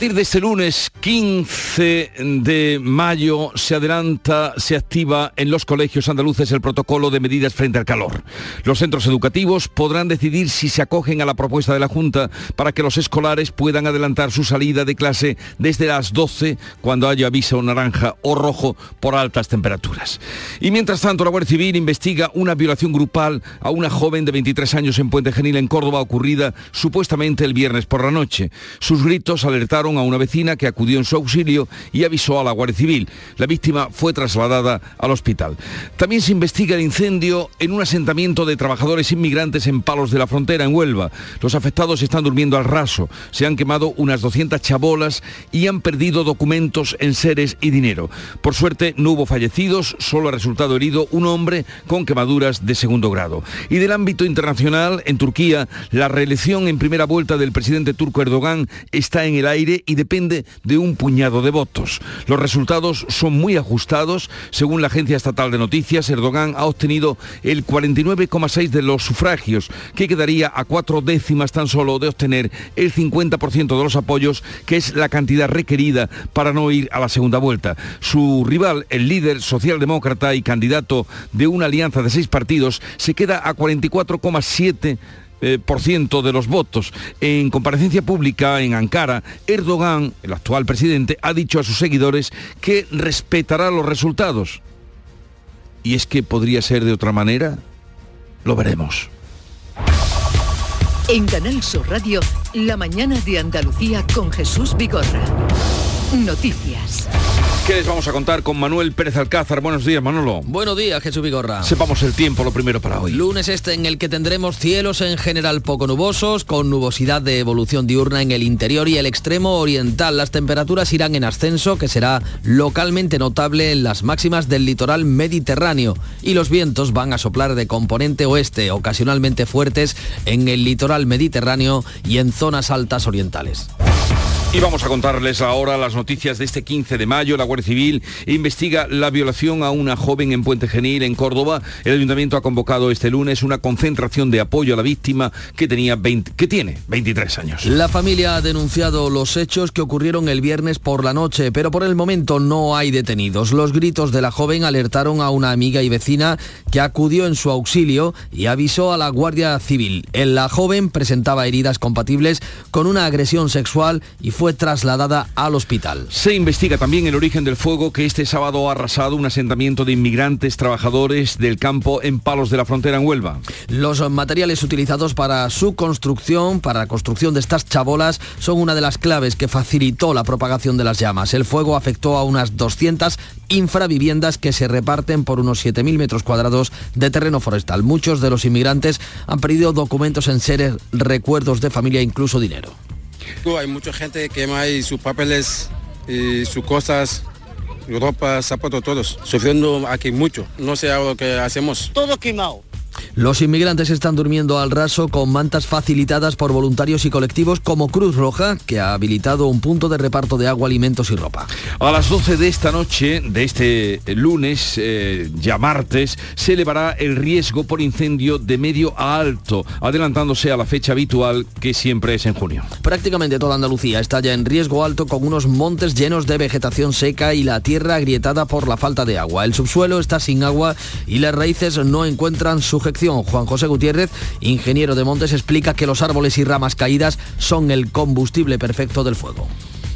Partir de este lunes 15 de mayo se adelanta, se activa en los colegios andaluces el protocolo de medidas frente al calor. Los centros educativos podrán decidir si se acogen a la propuesta de la Junta para que los escolares puedan adelantar su salida de clase desde las 12 cuando haya aviso naranja o rojo por altas temperaturas. Y mientras tanto la Guardia Civil investiga una violación grupal a una joven de 23 años en Puente Genil en Córdoba ocurrida supuestamente el viernes por la noche. Sus gritos alertaron a una vecina que acudió en su auxilio y avisó a la Guardia Civil. La víctima fue trasladada al hospital. También se investiga el incendio en un asentamiento de trabajadores inmigrantes en Palos de la Frontera, en Huelva. Los afectados están durmiendo al raso. Se han quemado unas 200 chabolas y han perdido documentos, enseres y dinero. Por suerte no hubo fallecidos, solo ha resultado herido un hombre con quemaduras de segundo grado. Y del ámbito internacional, en Turquía, la reelección en primera vuelta del presidente turco Erdogan está en el aire y depende de un puñado de votos. Los resultados son muy ajustados. Según la agencia estatal de noticias, Erdogan ha obtenido el 49,6 de los sufragios, que quedaría a cuatro décimas tan solo de obtener el 50% de los apoyos, que es la cantidad requerida para no ir a la segunda vuelta. Su rival, el líder socialdemócrata y candidato de una alianza de seis partidos, se queda a 44,7 por ciento de los votos. En comparecencia pública en Ankara, Erdogan, el actual presidente, ha dicho a sus seguidores que respetará los resultados. ¿Y es que podría ser de otra manera? Lo veremos. En Canal Sur Radio, la mañana de Andalucía con Jesús Vigorra. Noticias. ¿Qué les vamos a contar con Manuel Pérez Alcázar? Buenos días, Manolo. Buenos días, Jesús Vigorra. Sepamos el tiempo, lo primero para hoy. Lunes este en el que tendremos cielos en general poco nubosos, con nubosidad de evolución diurna en el interior y el extremo oriental. Las temperaturas irán en ascenso, que será localmente notable en las máximas del litoral mediterráneo. Y los vientos van a soplar de componente oeste, ocasionalmente fuertes en el litoral mediterráneo y en zonas altas orientales. Y vamos a contarles ahora las noticias de este 15 de mayo. La Guardia Civil investiga la violación a una joven en Puente Genil, en Córdoba. El ayuntamiento ha convocado este lunes una concentración de apoyo a la víctima que, tenía 20, que tiene 23 años. La familia ha denunciado los hechos que ocurrieron el viernes por la noche, pero por el momento no hay detenidos. Los gritos de la joven alertaron a una amiga y vecina que acudió en su auxilio y avisó a la Guardia Civil. La joven presentaba heridas compatibles con una agresión sexual y fue trasladada al hospital. Se investiga también el origen del fuego que este sábado ha arrasado un asentamiento de inmigrantes trabajadores del campo en Palos de la Frontera en Huelva. Los materiales utilizados para su construcción, para la construcción de estas chabolas, son una de las claves que facilitó la propagación de las llamas. El fuego afectó a unas 200 infraviviendas que se reparten por unos 7.000 metros cuadrados de terreno forestal. Muchos de los inmigrantes han perdido documentos en seres, recuerdos de familia e incluso dinero. Hay mucha gente que quema sus papeles y sus cosas, ropa, zapatos, todos. Sufriendo aquí mucho. No sé lo que hacemos. Todo quemado. Los inmigrantes están durmiendo al raso con mantas facilitadas por voluntarios y colectivos como Cruz Roja, que ha habilitado un punto de reparto de agua, alimentos y ropa. A las 12 de esta noche, de este lunes, eh, ya martes, se elevará el riesgo por incendio de medio a alto, adelantándose a la fecha habitual que siempre es en junio. Prácticamente toda Andalucía está ya en riesgo alto con unos montes llenos de vegetación seca y la tierra agrietada por la falta de agua. El subsuelo está sin agua y las raíces no encuentran Juan José Gutiérrez, ingeniero de Montes, explica que los árboles y ramas caídas son el combustible perfecto del fuego.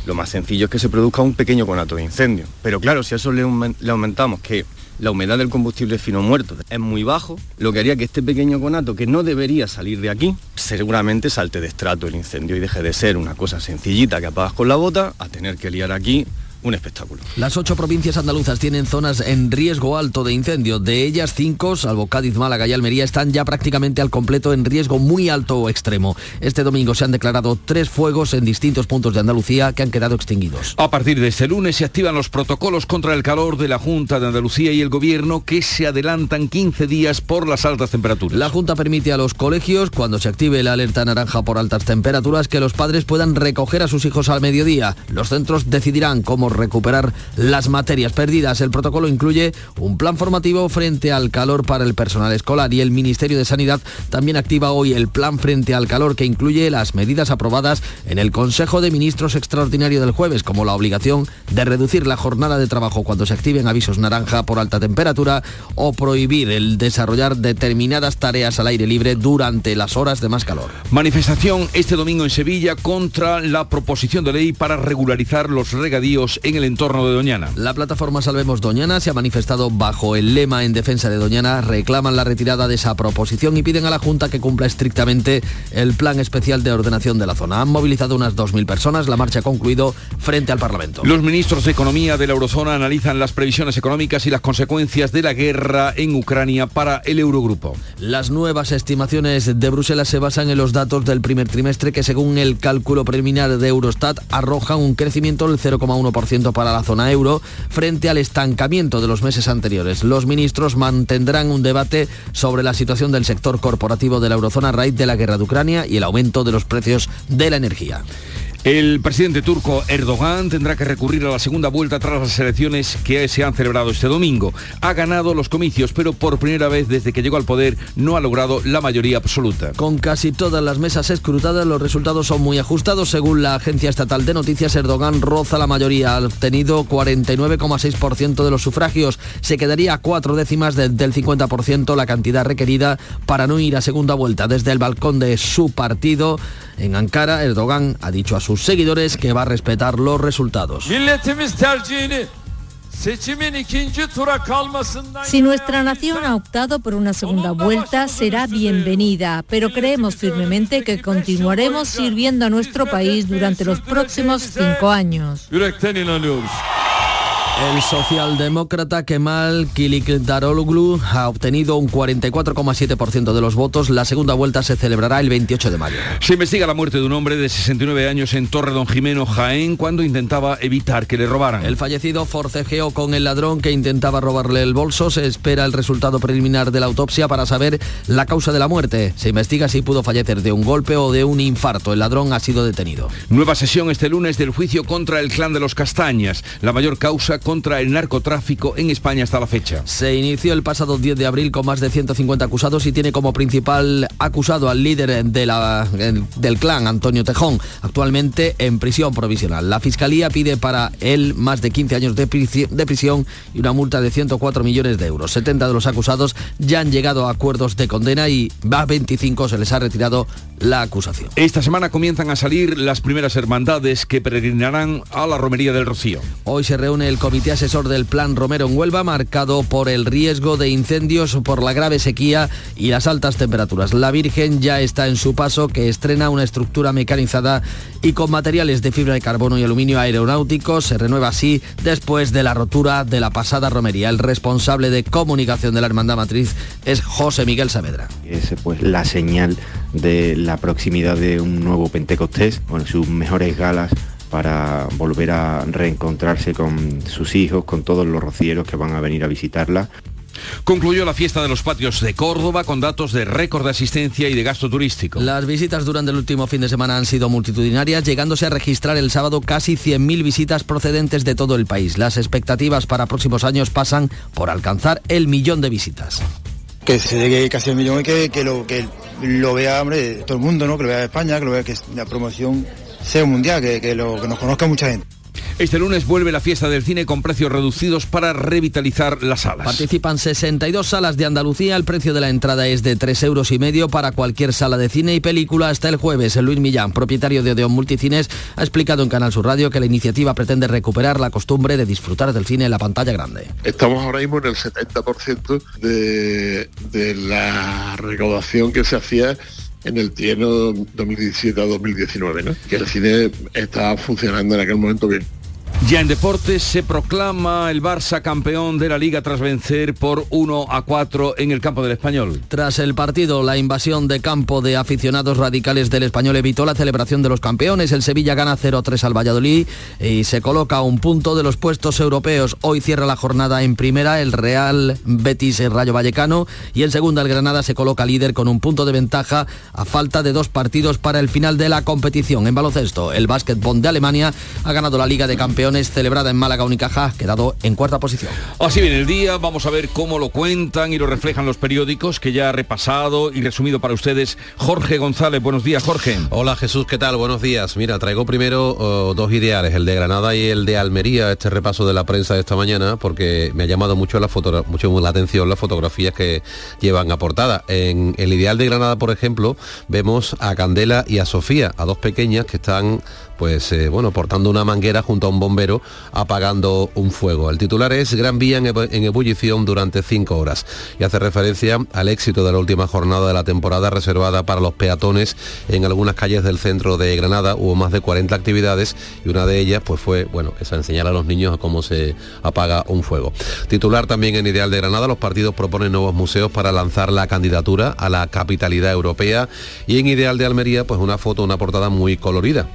Lo más sencillo es que se produzca un pequeño conato de incendio. Pero claro, si a eso le, aumentamos que la humedad del combustible fino muerto es muy bajo, lo que haría que este pequeño conato, que no debería salir de aquí, seguramente salte de estrato el incendio y deje de ser una cosa sencillita que apagas con la bota a tener que liar aquí un espectáculo. Las ocho provincias andaluzas tienen zonas en riesgo alto de incendio. De ellas, cinco, salvo Cádiz, Málaga y Almería, están ya prácticamente al completo en riesgo muy alto o extremo. Este domingo se han declarado tres fuegos en distintos puntos de Andalucía que han quedado extinguidos. A partir de este lunes se activan los protocolos contra el calor de la Junta de Andalucía y el Gobierno que se adelantan 15 días por las altas temperaturas. La Junta permite a los colegios, cuando se active la alerta naranja por altas temperaturas, que los padres puedan recoger a sus hijos al mediodía. Los centros decidirán cómo recuperar las materias perdidas. El protocolo incluye un plan formativo frente al calor para el personal escolar y el Ministerio de Sanidad también activa hoy el plan frente al calor que incluye las medidas aprobadas en el Consejo de Ministros extraordinario del jueves, como la obligación de reducir la jornada de trabajo cuando se activen avisos naranja por alta temperatura o prohibir el desarrollar determinadas tareas al aire libre durante las horas de más calor. Manifestación este domingo en Sevilla contra la proposición de ley para regularizar los regadíos en el entorno de Doñana. La plataforma Salvemos Doñana se ha manifestado bajo el lema en defensa de Doñana, reclaman la retirada de esa proposición y piden a la Junta que cumpla estrictamente el plan especial de ordenación de la zona. Han movilizado unas 2.000 personas, la marcha ha concluido frente al Parlamento. Los ministros de Economía de la Eurozona analizan las previsiones económicas y las consecuencias de la guerra en Ucrania para el Eurogrupo. Las nuevas estimaciones de Bruselas se basan en los datos del primer trimestre que según el cálculo preliminar de Eurostat arrojan un crecimiento del 0,1% para la zona euro frente al estancamiento de los meses anteriores. Los ministros mantendrán un debate sobre la situación del sector corporativo de la eurozona a raíz de la guerra de Ucrania y el aumento de los precios de la energía. El presidente turco Erdogan tendrá que recurrir a la segunda vuelta tras las elecciones que se han celebrado este domingo. Ha ganado los comicios, pero por primera vez desde que llegó al poder no ha logrado la mayoría absoluta. Con casi todas las mesas escrutadas, los resultados son muy ajustados. Según la agencia estatal de noticias, Erdogan roza la mayoría. Ha obtenido 49,6% de los sufragios. Se quedaría a cuatro décimas del 50%, la cantidad requerida para no ir a segunda vuelta. Desde el balcón de su partido en Ankara, Erdogan ha dicho a sus seguidores que va a respetar los resultados. Si nuestra nación ha optado por una segunda vuelta, será bienvenida, pero creemos firmemente que continuaremos sirviendo a nuestro país durante los próximos cinco años. El socialdemócrata Kemal Kilicdaroglu ha obtenido un 44,7% de los votos. La segunda vuelta se celebrará el 28 de mayo. Se investiga la muerte de un hombre de 69 años en Torre Don Jimeno, Jaén, cuando intentaba evitar que le robaran. El fallecido forcejeó con el ladrón que intentaba robarle el bolso. Se espera el resultado preliminar de la autopsia para saber la causa de la muerte. Se investiga si pudo fallecer de un golpe o de un infarto. El ladrón ha sido detenido. Nueva sesión este lunes del juicio contra el clan de los Castañas. La mayor causa contra el narcotráfico en España hasta la fecha. Se inició el pasado 10 de abril con más de 150 acusados y tiene como principal acusado al líder de la, del clan, Antonio Tejón, actualmente en prisión provisional. La Fiscalía pide para él más de 15 años de, de prisión y una multa de 104 millones de euros. 70 de los acusados ya han llegado a acuerdos de condena y a 25 se les ha retirado la acusación. Esta semana comienzan a salir las primeras hermandades que peregrinarán a la Romería del Rocío. Hoy se reúne el Comité Asesor del Plan Romero en Huelva, marcado por el riesgo de incendios por la grave sequía y las altas temperaturas. La Virgen ya está en su paso, que estrena una estructura mecanizada y con materiales de fibra de carbono y aluminio aeronáuticos. Se renueva así después de la rotura de la pasada romería. El responsable de comunicación de la Hermandad Matriz es José Miguel Saavedra. Es pues la señal de la proximidad de un nuevo Pentecostés, con sus mejores galas para volver a reencontrarse con sus hijos, con todos los rocieros que van a venir a visitarla. Concluyó la fiesta de los patios de Córdoba con datos de récord de asistencia y de gasto turístico. Las visitas durante el último fin de semana han sido multitudinarias, llegándose a registrar el sábado casi 100.000 visitas procedentes de todo el país. Las expectativas para próximos años pasan por alcanzar el millón de visitas. Que se llegue casi al millón y que, que, lo, que lo vea hombre, todo el mundo, ¿no? que lo vea España, que lo vea que la promoción sea mundial, que, que, lo, que nos conozca mucha gente. Este lunes vuelve la fiesta del cine con precios reducidos para revitalizar las salas. Participan 62 salas de Andalucía. El precio de la entrada es de 3 euros y medio para cualquier sala de cine y película hasta el jueves. Luis Millán, propietario de Odeon Multicines, ha explicado en Canal Sur Radio que la iniciativa pretende recuperar la costumbre de disfrutar del cine en la pantalla grande. Estamos ahora mismo en el 70% de, de la recaudación que se hacía en el trienio 2017 a 2019, ¿no? que el cine está funcionando en aquel momento bien. Ya en deportes se proclama el Barça campeón de la liga tras vencer por 1 a 4 en el campo del español. Tras el partido, la invasión de campo de aficionados radicales del español evitó la celebración de los campeones. El Sevilla gana 0-3 al Valladolid y se coloca a un punto de los puestos europeos. Hoy cierra la jornada en primera el Real Betis Rayo Vallecano y en segunda el Granada se coloca líder con un punto de ventaja a falta de dos partidos para el final de la competición. En baloncesto, el básquetbol de Alemania ha ganado la Liga de Campeones celebrada en Málaga Unicaja, quedado en cuarta posición. Así viene el día, vamos a ver cómo lo cuentan y lo reflejan los periódicos que ya ha repasado y resumido para ustedes Jorge González. Buenos días, Jorge. Hola Jesús, ¿qué tal? Buenos días. Mira, traigo primero oh, dos ideales, el de Granada y el de Almería, este repaso de la prensa de esta mañana, porque me ha llamado mucho la, mucho la atención las fotografías que llevan a portada. En el ideal de Granada, por ejemplo, vemos a Candela y a Sofía, a dos pequeñas que están pues eh, bueno, portando una manguera junto a un bombero apagando un fuego. El titular es Gran Vía en, ebullición durante cinco horas y hace referencia al éxito de la última jornada de la temporada reservada para los peatones en algunas calles del centro de Granada. Hubo más de 40 actividades y una de ellas pues fue, bueno, esa enseñar a los niños a cómo se apaga un fuego. Titular también en Ideal de Granada, los partidos proponen nuevos museos para lanzar la candidatura a la capitalidad europea y en Ideal de Almería pues una foto, una portada muy colorida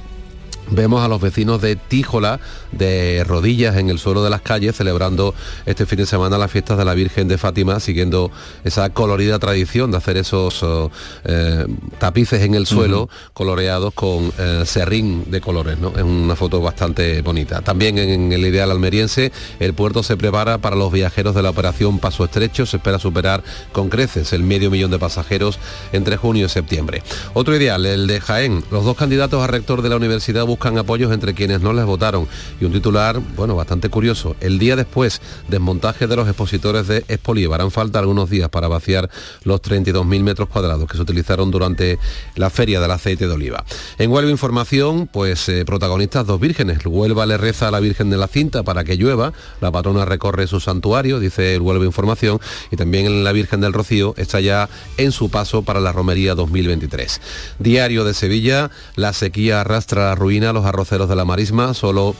Vemos a los vecinos de Tíjola de rodillas en el suelo de las calles celebrando este fin de semana las fiestas de la Virgen de Fátima, siguiendo esa colorida tradición de hacer esos oh, eh, tapices en el suelo coloreados con eh, serrín de colores. ¿no? Es una foto bastante bonita. También en el ideal almeriense, el puerto se prepara para los viajeros de la operación Paso Estrecho. Se espera superar con creces el medio millón de pasajeros entre junio y septiembre. Otro ideal, el de Jaén. Los dos candidatos a rector de la universidad buscan apoyos entre quienes no les votaron. Y un titular, bueno, bastante curioso. El día después, desmontaje de los expositores de Expoliva. Harán falta algunos días para vaciar los 32.000 metros cuadrados que se utilizaron durante la feria del aceite de oliva. En Huelva Información, pues eh, protagonistas dos vírgenes. Huelva le reza a la Virgen de la Cinta para que llueva. La patrona recorre su santuario, dice el Huelva Información. Y también la Virgen del Rocío está ya en su paso para la romería 2023. Diario de Sevilla, la sequía arrastra la ruina los arroceros de la marisma, solo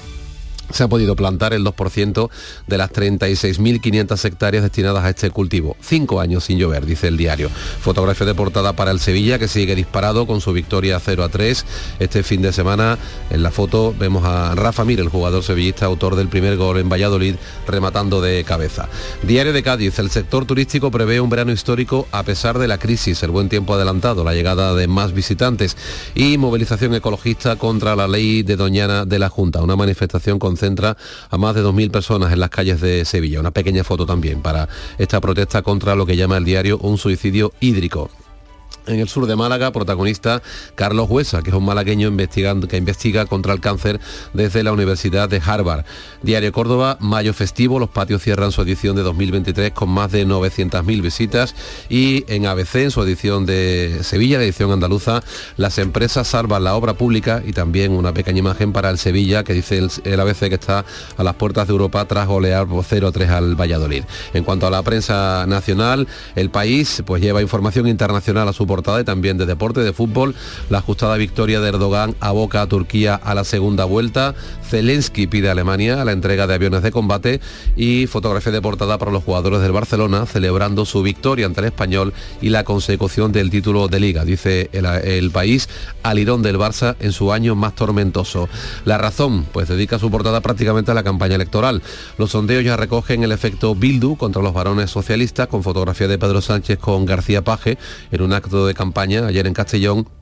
se ha podido plantar el 2% de las 36.500 hectáreas destinadas a este cultivo. Cinco años sin llover, dice el diario. Fotografía de portada para el Sevilla, que sigue disparado con su victoria 0 a 3. Este fin de semana, en la foto, vemos a Rafa Mir, el jugador sevillista, autor del primer gol en Valladolid, rematando de cabeza. Diario de Cádiz, el sector turístico prevé un verano histórico a pesar de la crisis, el buen tiempo adelantado, la llegada de más visitantes y movilización ecologista contra la ley de Doñana de la Junta, una manifestación con concentra a más de 2.000 personas en las calles de Sevilla. Una pequeña foto también para esta protesta contra lo que llama el diario un suicidio hídrico en el sur de Málaga, protagonista Carlos Huesa, que es un malagueño investigando, que investiga contra el cáncer desde la Universidad de Harvard. Diario Córdoba, mayo festivo, los patios cierran su edición de 2023 con más de 900.000 visitas y en ABC, en su edición de Sevilla, la edición andaluza, las empresas salvan la obra pública y también una pequeña imagen para el Sevilla, que dice el, ABC que está a las puertas de Europa tras golear 0-3 al Valladolid. En cuanto a la prensa nacional, el país pues lleva información internacional a su también de deporte, de fútbol. La ajustada victoria de Erdogan aboca a Turquía a la segunda vuelta. Zelensky pide a Alemania la entrega de aviones de combate y fotografía de portada para los jugadores del Barcelona celebrando su victoria ante el español y la consecución del título de liga, dice el, el país, al irón del Barça en su año más tormentoso. La razón, pues dedica su portada prácticamente a la campaña electoral. Los sondeos ya recogen el efecto Bildu contra los varones socialistas con fotografía de Pedro Sánchez con García Paje en un acto de campaña ayer en Castellón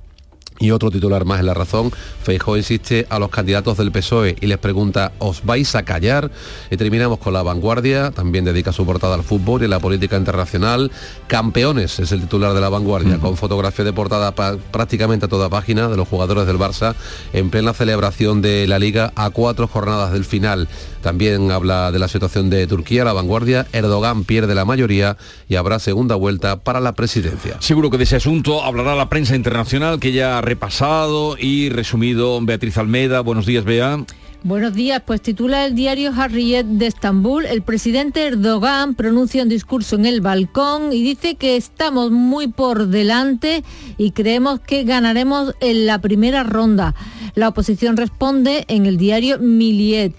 y otro titular más en la razón, Feijó insiste a los candidatos del PSOE y les pregunta, ¿os vais a callar? Y terminamos con la vanguardia, también dedica su portada al fútbol y la política internacional. Campeones es el titular de la vanguardia, con fotografía de portada prácticamente a toda página de los jugadores del Barça en plena celebración de la liga a cuatro jornadas del final. También habla de la situación de Turquía, la vanguardia. Erdogan pierde la mayoría y habrá segunda vuelta para la presidencia. Seguro que de ese asunto hablará la prensa internacional que ya ha repasado y resumido Beatriz Almeda. Buenos días, Bea. Buenos días, pues titula el diario Harriet de Estambul, el presidente Erdogan pronuncia un discurso en el balcón y dice que estamos muy por delante y creemos que ganaremos en la primera ronda. La oposición responde en el diario Miliet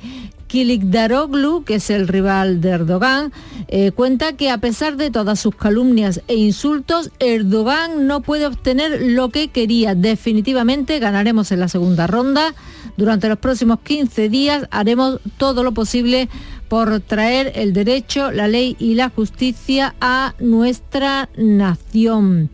Kilikdaroglu, que es el rival de Erdogan, eh, cuenta que a pesar de todas sus calumnias e insultos, Erdogan no puede obtener lo que quería. Definitivamente ganaremos en la segunda ronda. Durante los próximos 15 días haremos todo lo posible por traer el derecho, la ley y la justicia a nuestra nación.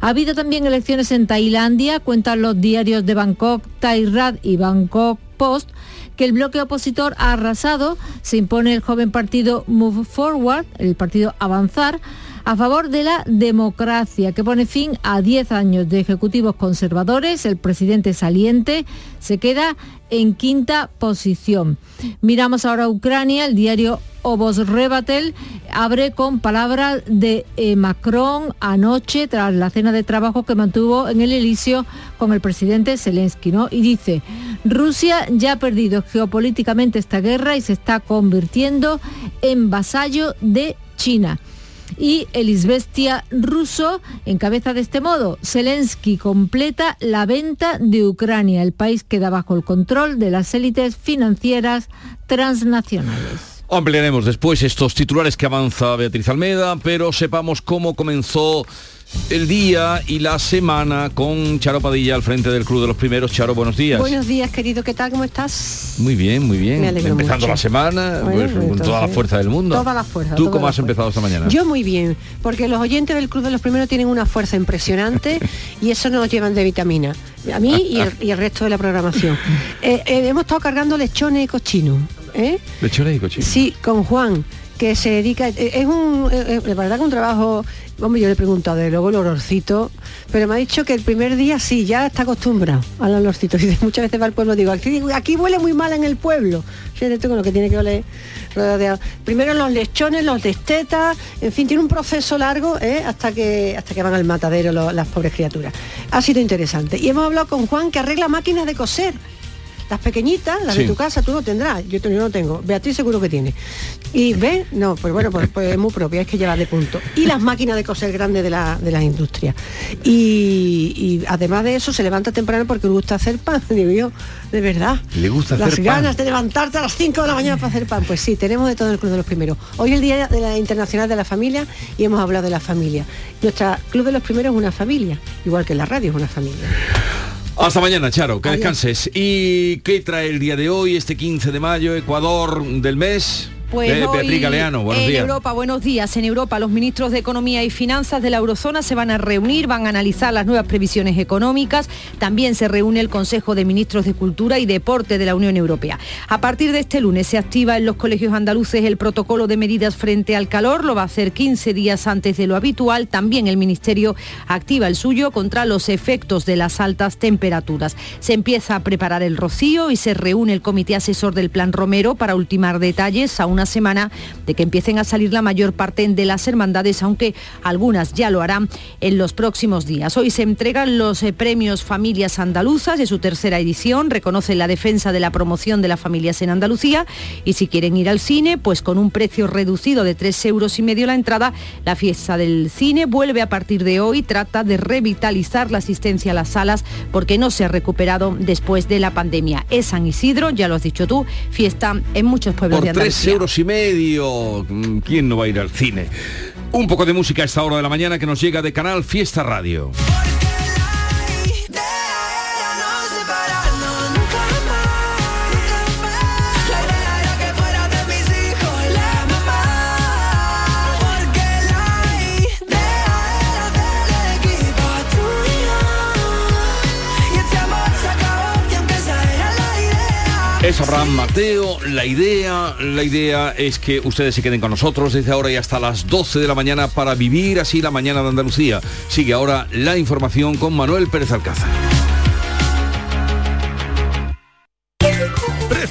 Ha habido también elecciones en Tailandia, cuentan los diarios de Bangkok, Thai y Bangkok Post, que el bloque opositor ha arrasado, se impone el joven partido Move Forward, el partido Avanzar, a favor de la democracia, que pone fin a 10 años de ejecutivos conservadores. El presidente saliente se queda en quinta posición. Miramos ahora a Ucrania, el diario Obos Rebatel abre con palabras de eh, Macron anoche tras la cena de trabajo que mantuvo en el Elíseo con el presidente Zelensky, ¿no? Y dice, Rusia ya ha perdido geopolíticamente esta guerra y se está convirtiendo en vasallo de China y el Isbestia ruso encabeza de este modo. Zelensky completa la venta de Ucrania. El país queda bajo el control de las élites financieras transnacionales. Ampliaremos después estos titulares que avanza Beatriz Almeda, pero sepamos cómo comenzó el día y la semana con Charo Padilla al frente del Club de los Primeros. Charo, buenos días. Buenos días, querido. ¿Qué tal? ¿Cómo estás? Muy bien, muy bien. Empezando la semana pues, con toda la fuerza del mundo. Toda la fuerza. ¿Tú cómo has empezado esta mañana? Yo muy bien, porque los oyentes del Club de los Primeros tienen una fuerza impresionante y eso nos llevan de vitamina. A mí y el, resto de la programación. Eh, eh, hemos estado cargando lechones y cochinos. ¿eh? Lechones y cochinos. Sí, con Juan que se dedica, es un, de verdad que un trabajo Hombre, yo le he preguntado de luego el olorcito, pero me ha dicho que el primer día sí, ya está acostumbrado al olorcito. Y muchas veces va al pueblo, digo, aquí, huele muy mal en el pueblo. Fíjate con lo que tiene que oler. Primero los lechones, los destetas, en fin, tiene un proceso largo ¿eh? hasta, que, hasta que van al matadero las pobres criaturas. Ha sido interesante. Y hemos hablado con Juan que arregla máquinas de coser las pequeñitas, las de tu casa, tú no tendrás. Yo, no tengo. Beatriz seguro que tiene. Y ve, no, pues bueno, pues, pues, es muy propia, es que lleva de punto. Y las máquinas de coser grandes de la, de las industrias. Y, además de eso se levanta temprano porque le gusta hacer pan, digo yo, de verdad. Le gusta Las ganas de levantarte a las 5 de la mañana para hacer pan. Pues sí, tenemos de todo el Club de los Primeros. Hoy es el Día de la Internacional de la Familia y hemos hablado de la familia. Nuestra Club de los Primeros es una familia, igual que la radio es una familia. Hasta mañana, Charo, que descanses. ¿Y qué trae el día de hoy, este 15 de mayo, Ecuador del mes? Pues Galeano, buenos en Europa, buenos días. En Europa, los ministros de Economía y Finanzas de la Eurozona se van a reunir, van a analizar las nuevas previsiones económicas. También se reúne el Consejo de Ministros de Cultura y Deporte de la Unión Europea. A partir de este lunes se activa en los colegios andaluces el protocolo de medidas frente al calor. Lo va a hacer 15 días antes de lo habitual. También el Ministerio activa el suyo contra los efectos de las altas temperaturas. Se empieza a preparar el rocío y se reúne el Comité Asesor del Plan Romero para ultimar detalles una semana de que empiecen a salir la mayor parte de las hermandades, aunque algunas ya lo harán en los próximos días. Hoy se entregan los eh, premios Familias Andaluzas de su tercera edición, reconoce la defensa de la promoción de las familias en Andalucía y si quieren ir al cine, pues con un precio reducido de 3 euros y medio la entrada, la fiesta del cine vuelve a partir de hoy, trata de revitalizar la asistencia a las salas porque no se ha recuperado después de la pandemia. Es San Isidro, ya lo has dicho tú, fiesta en muchos pueblos de Andalucía y medio. ¿Quién no va a ir al cine? Un poco de música a esta hora de la mañana que nos llega de Canal Fiesta Radio. Es Abraham Mateo. La idea, la idea es que ustedes se queden con nosotros desde ahora y hasta las 12 de la mañana para vivir así la mañana de Andalucía. Sigue ahora la información con Manuel Pérez Alcázar.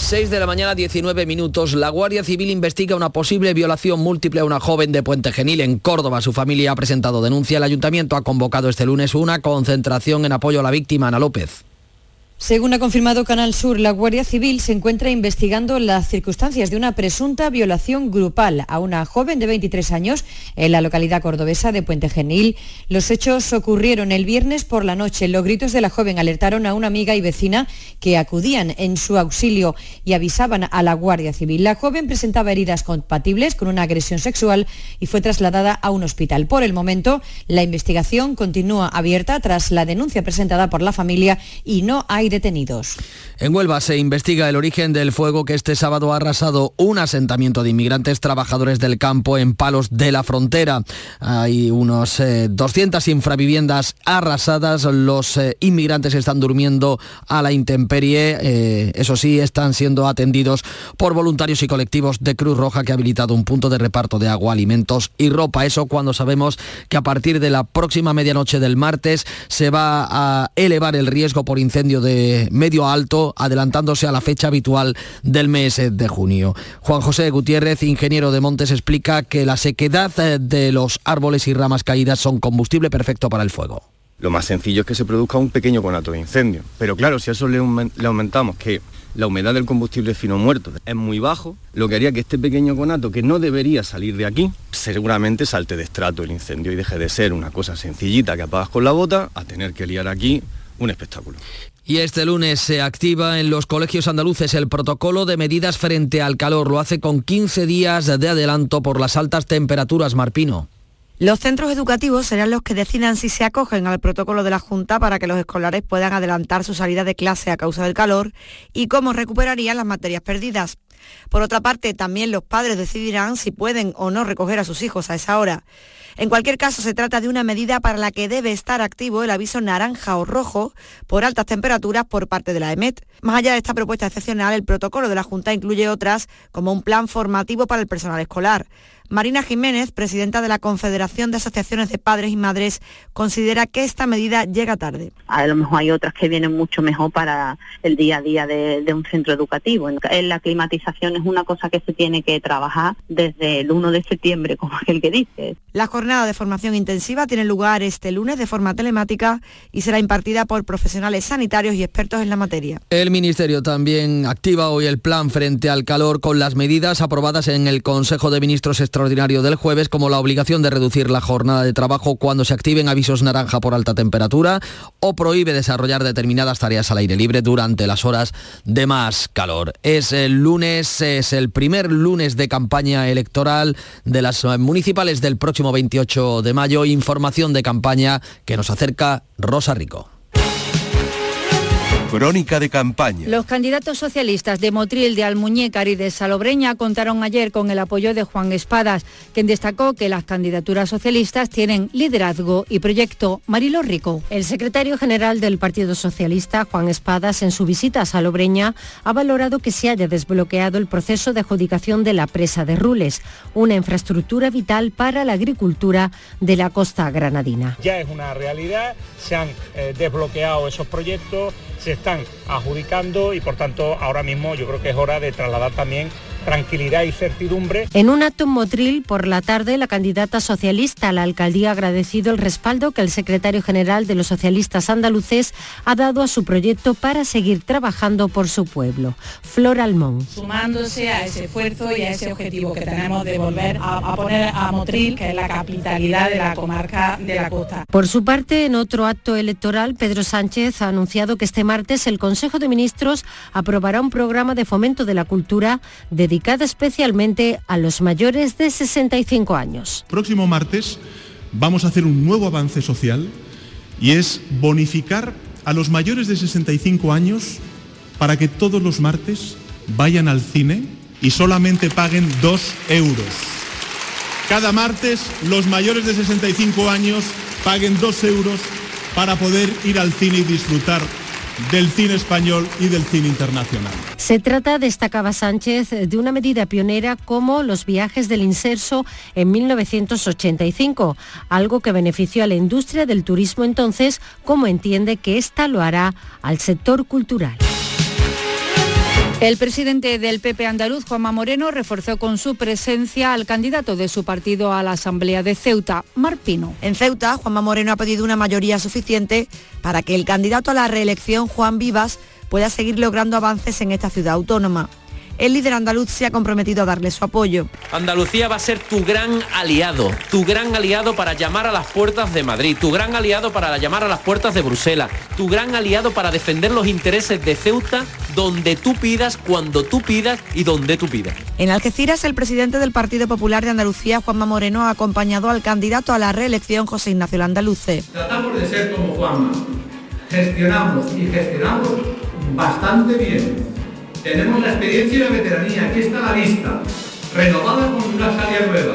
6 de la mañana, 19 minutos. La Guardia Civil investiga una posible violación múltiple a una joven de Puente Genil en Córdoba. Su familia ha presentado denuncia. El ayuntamiento ha convocado este lunes una concentración en apoyo a la víctima, Ana López. Según ha confirmado Canal Sur, la Guardia Civil se encuentra investigando las circunstancias de una presunta violación grupal a una joven de 23 años en la localidad cordobesa de Puente Genil. Los hechos ocurrieron el viernes por la noche. Los gritos de la joven alertaron a una amiga y vecina que acudían en su auxilio y avisaban a la Guardia Civil. La joven presentaba heridas compatibles con una agresión sexual y fue trasladada a un hospital. Por el momento, la investigación continúa abierta tras la denuncia presentada por la familia y no hay detenidos. En Huelva se investiga el origen del fuego que este sábado ha arrasado un asentamiento de inmigrantes trabajadores del campo en Palos de la Frontera. Hay unos 200 eh, infraviviendas arrasadas. Los eh, inmigrantes están durmiendo a la intemperie. Eh, eso sí, están siendo atendidos por voluntarios y colectivos de Cruz Roja que ha habilitado un punto de reparto de agua, alimentos y ropa. Eso cuando sabemos que a partir de la próxima medianoche del martes se va a elevar el riesgo por incendio de medio alto, adelantándose a la fecha habitual del mes de junio. Juan José Gutiérrez, ingeniero de Montes, explica que la sequedad eh, de los árboles y ramas caídas son combustible perfecto para el fuego. Lo más sencillo es que se produzca un pequeño conato de incendio. Pero claro, si a eso le, aumentamos que la humedad del combustible fino muerto es muy bajo, lo que haría que este pequeño conato, que no debería salir de aquí, seguramente salte de estrato el incendio y deje de ser una cosa sencillita que apagas con la bota a tener que liar aquí un espectáculo. Y este lunes se activa en los colegios andaluces el protocolo de medidas frente al calor. Lo hace con 15 días de adelanto por las altas temperaturas, Marpino. Los centros educativos serán los que decidan si se acogen al protocolo de la Junta para que los escolares puedan adelantar su salida de clase a causa del calor y cómo recuperarían las materias perdidas. Por otra parte, también los padres decidirán si pueden o no recoger a sus hijos a esa hora. En cualquier caso, se trata de una medida para la que debe estar activo el aviso naranja o rojo por altas temperaturas por parte de la EMET. Más allá de esta propuesta excepcional, el protocolo de la Junta incluye otras como un plan formativo para el personal escolar. Marina Jiménez, presidenta de la Confederación de Asociaciones de Padres y Madres, considera que esta medida llega tarde. A lo mejor hay otras que vienen mucho mejor para el día a día de, un centro educativo. La climatización es una cosa que se tiene que trabajar desde el 1 de septiembre, como aquel que dice. La jornada de formación intensiva tiene lugar este lunes de forma telemática y será impartida por profesionales sanitarios y expertos en la materia. El Ministerio también activa hoy el plan frente al calor con las medidas aprobadas en el Consejo de Ministros extraordinario del jueves como la obligación de reducir la jornada de trabajo cuando se activen avisos naranja por alta temperatura o prohíbe desarrollar determinadas tareas al aire libre durante las horas de más calor. Es el lunes, es el primer lunes de campaña electoral de las municipales del próximo 28 de mayo. Información de campaña que nos acerca Rosa Rico. Crónica de campaña. Los candidatos socialistas de Motril, de Almuñécar y de Salobreña contaron ayer con el apoyo de Juan Espadas, quien destacó que las candidaturas socialistas tienen liderazgo y proyecto. Marilo Rico. El secretario general del Partido Socialista, Juan Espadas, en su visita a Salobreña, ha valorado que se haya desbloqueado el proceso de adjudicación de la presa de Rules, una infraestructura vital para la agricultura de la costa granadina. Ya es una realidad, se han eh, desbloqueado esos proyectos se están adjudicando y por tanto ahora mismo yo creo que es hora de trasladar también tranquilidad y certidumbre. En un acto en Motril por la tarde, la candidata socialista a la alcaldía ha agradecido el respaldo que el secretario general de los socialistas andaluces ha dado a su proyecto para seguir trabajando por su pueblo. Flor Almón. Sumándose a ese esfuerzo y a ese objetivo que tenemos de volver a, poner a Motril, que es la capitalidad de la comarca de la costa. Por su parte, en otro acto electoral, Pedro Sánchez ha anunciado que este martes el Consejo de Ministros aprobará un programa de fomento de la cultura de dedicada especialmente a los mayores de 65 años. Próximo martes vamos a hacer un nuevo avance social y es bonificar a los mayores de 65 años para que todos los martes vayan al cine y solamente paguen 2 euros. Cada martes los mayores de 65 años paguen 2 euros para poder ir al cine y disfrutar del cine español y del cine internacional. Se trata, destacaba Sánchez, de una medida pionera como los viajes del inserso en 1985, algo que benefició a la industria del turismo entonces, como entiende que ésta lo hará al sector cultural. El presidente del PP andaluz, Juanma Moreno, reforzó con su presencia al candidato de su partido a la Asamblea de Ceuta, Marpino. En Ceuta, Juanma Moreno ha pedido una mayoría suficiente para que el candidato a la reelección, Juan Vivas, pueda seguir logrando avances en esta ciudad autónoma el líder andaluz se ha comprometido a darle su apoyo. Andalucía va a ser tu gran aliado, tu gran aliado para llamar a las puertas de Madrid, tu gran aliado para llamar a las puertas de Bruselas, tu gran aliado para defender los intereses de Ceuta donde tú pidas, cuando tú pidas y donde tú pidas. En Algeciras, el presidente del Partido Popular de Andalucía, Juanma Moreno, ha acompañado al candidato a la reelección, José Ignacio Landaluce. Tratamos de ser como Juanma. Gestionamos y gestionamos bastante bien tenemos la experiencia y la veteranía, aquí está la vista, renovada con una salida nueva.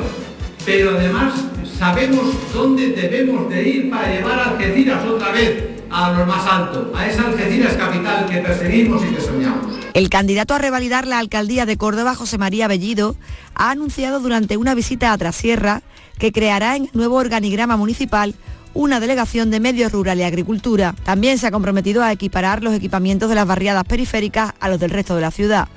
Pero además sabemos dónde debemos de ir para llevar a Algeciras otra vez a lo más alto, a esa Algeciras capital que perseguimos y que soñamos. El candidato a revalidar la alcaldía de Córdoba, José María Bellido, ha anunciado durante una visita a Trasierra que creará en nuevo organigrama municipal una delegación de Medio Rural y Agricultura. También se ha comprometido a equiparar los equipamientos de las barriadas periféricas a los del resto de la ciudad.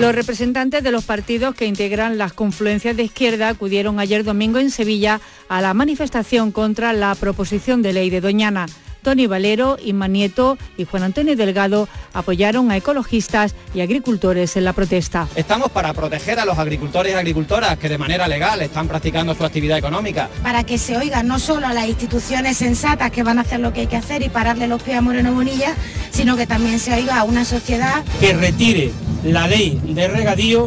Los representantes de los partidos que integran las confluencias de izquierda acudieron ayer domingo en Sevilla a la manifestación contra la proposición de ley de Doñana. Tony Valero, Inma Nieto y Juan Antonio Delgado apoyaron a ecologistas y agricultores en la protesta. Estamos para proteger a los agricultores y agricultoras que de manera legal están practicando su actividad económica. Para que se oigan no solo a las instituciones sensatas que van a hacer lo que hay que hacer y pararle los pies a Moreno Bonilla, sino que también se oiga a una sociedad que retire la ley de regadío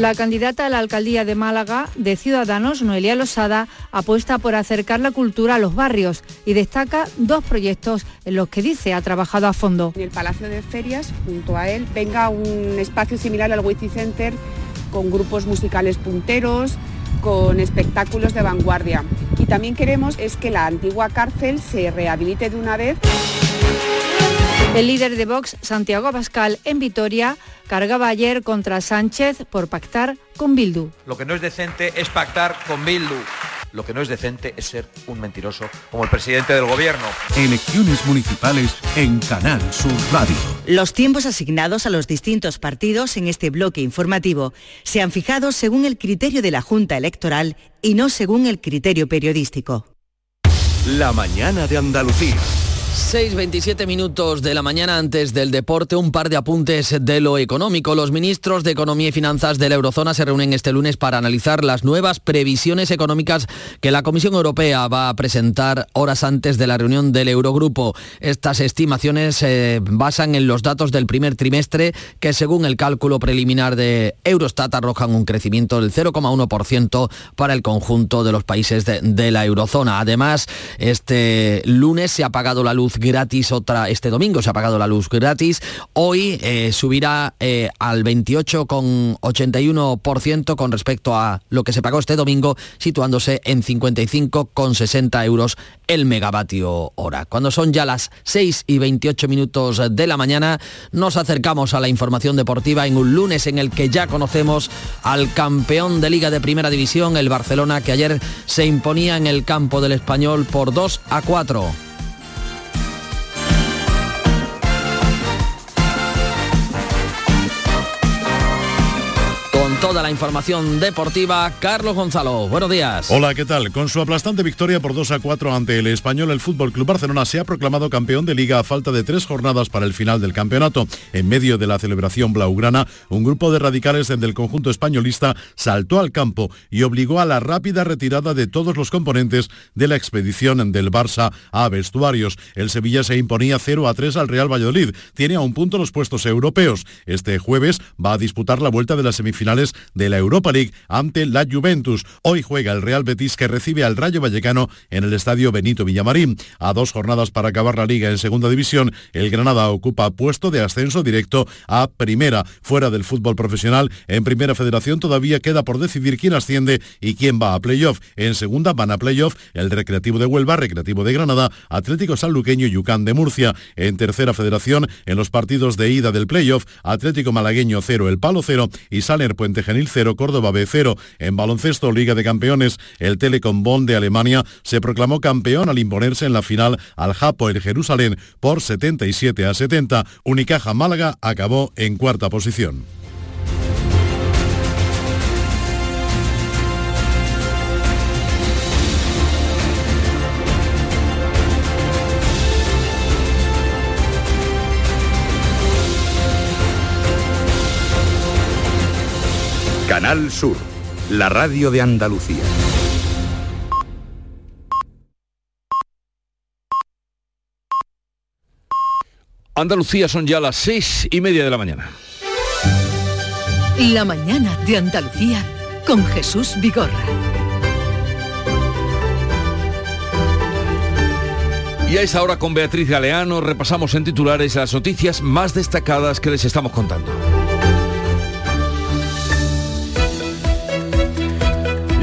la candidata a la alcaldía de Málaga de Ciudadanos, Noelia Losada, apuesta por acercar la cultura a los barrios y destaca dos proyectos en los que dice ha trabajado a fondo. En el Palacio de Ferias, junto a él, venga un espacio similar al Witty Center con grupos musicales punteros, con espectáculos de vanguardia. Y también queremos es que la antigua cárcel se rehabilite de una vez. El líder de Vox, Santiago Abascal, en Vitoria, cargaba ayer contra Sánchez por pactar con Bildu. Lo que no es decente es pactar con Bildu. Lo que no es decente es ser un mentiroso como el presidente del gobierno. Elecciones municipales en Canal Sur Radio. Los tiempos asignados a los distintos partidos en este bloque informativo se han fijado según el criterio de la Junta Electoral y no según el criterio periodístico. La mañana de Andalucía. 6.27 minutos de la mañana antes del deporte, un par de apuntes de lo económico. Los ministros de Economía y Finanzas de la Eurozona se reúnen este lunes para analizar las nuevas previsiones económicas que la Comisión Europea va a presentar horas antes de la reunión del Eurogrupo. Estas estimaciones se basan en los datos del primer trimestre que según el cálculo preliminar de Eurostat arrojan un crecimiento del 0,1% para el conjunto de los países de, de la eurozona. Además, este lunes se ha pagado la luz gratis otra este domingo, se ha pagado la luz gratis. Hoy eh, subirá eh, al 28,81% con respecto a lo que se pagó este domingo, situándose en 55,60 euros el megavatio hora. Cuando son ya las 6 y 28 minutos de la mañana, nos acercamos a la información deportiva en un lunes en el que ya conocemos al campeón de Liga de Primera División, el Barcelona, que ayer se imponía en el campo del español por 2 a 4. Toda la información deportiva. Carlos Gonzalo, buenos días. Hola, ¿qué tal? Con su aplastante victoria por 2 a 4 ante el español, el Fútbol Club Barcelona se ha proclamado campeón de liga a falta de tres jornadas para el final del campeonato. En medio de la celebración blaugrana, un grupo de radicales del conjunto españolista saltó al campo y obligó a la rápida retirada de todos los componentes de la expedición del Barça a vestuarios. El Sevilla se imponía 0 a 3 al Real Valladolid. Tiene a un punto los puestos europeos. Este jueves va a disputar la vuelta de las semifinales de la Europa League ante la Juventus. Hoy juega el Real Betis que recibe al Rayo Vallecano en el estadio Benito Villamarín. A dos jornadas para acabar la liga en segunda división, el Granada ocupa puesto de ascenso directo a primera. Fuera del fútbol profesional, en primera federación todavía queda por decidir quién asciende y quién va a playoff. En segunda van a playoff el Recreativo de Huelva, Recreativo de Granada, Atlético Sanluqueño y Yucán de Murcia. En tercera federación, en los partidos de ida del playoff, Atlético Malagueño 0, El Palo 0 y Saler Puente Genil 0, Córdoba B 0. En baloncesto, Liga de Campeones, el Telecom Bonn de Alemania se proclamó campeón al imponerse en la final al Japo el Jerusalén por 77 a 70. Unicaja Málaga acabó en cuarta posición. Canal Sur, la radio de Andalucía. Andalucía son ya las seis y media de la mañana. La mañana de Andalucía con Jesús Vigorra. Y a esa hora con Beatriz Galeano repasamos en titulares las noticias más destacadas que les estamos contando.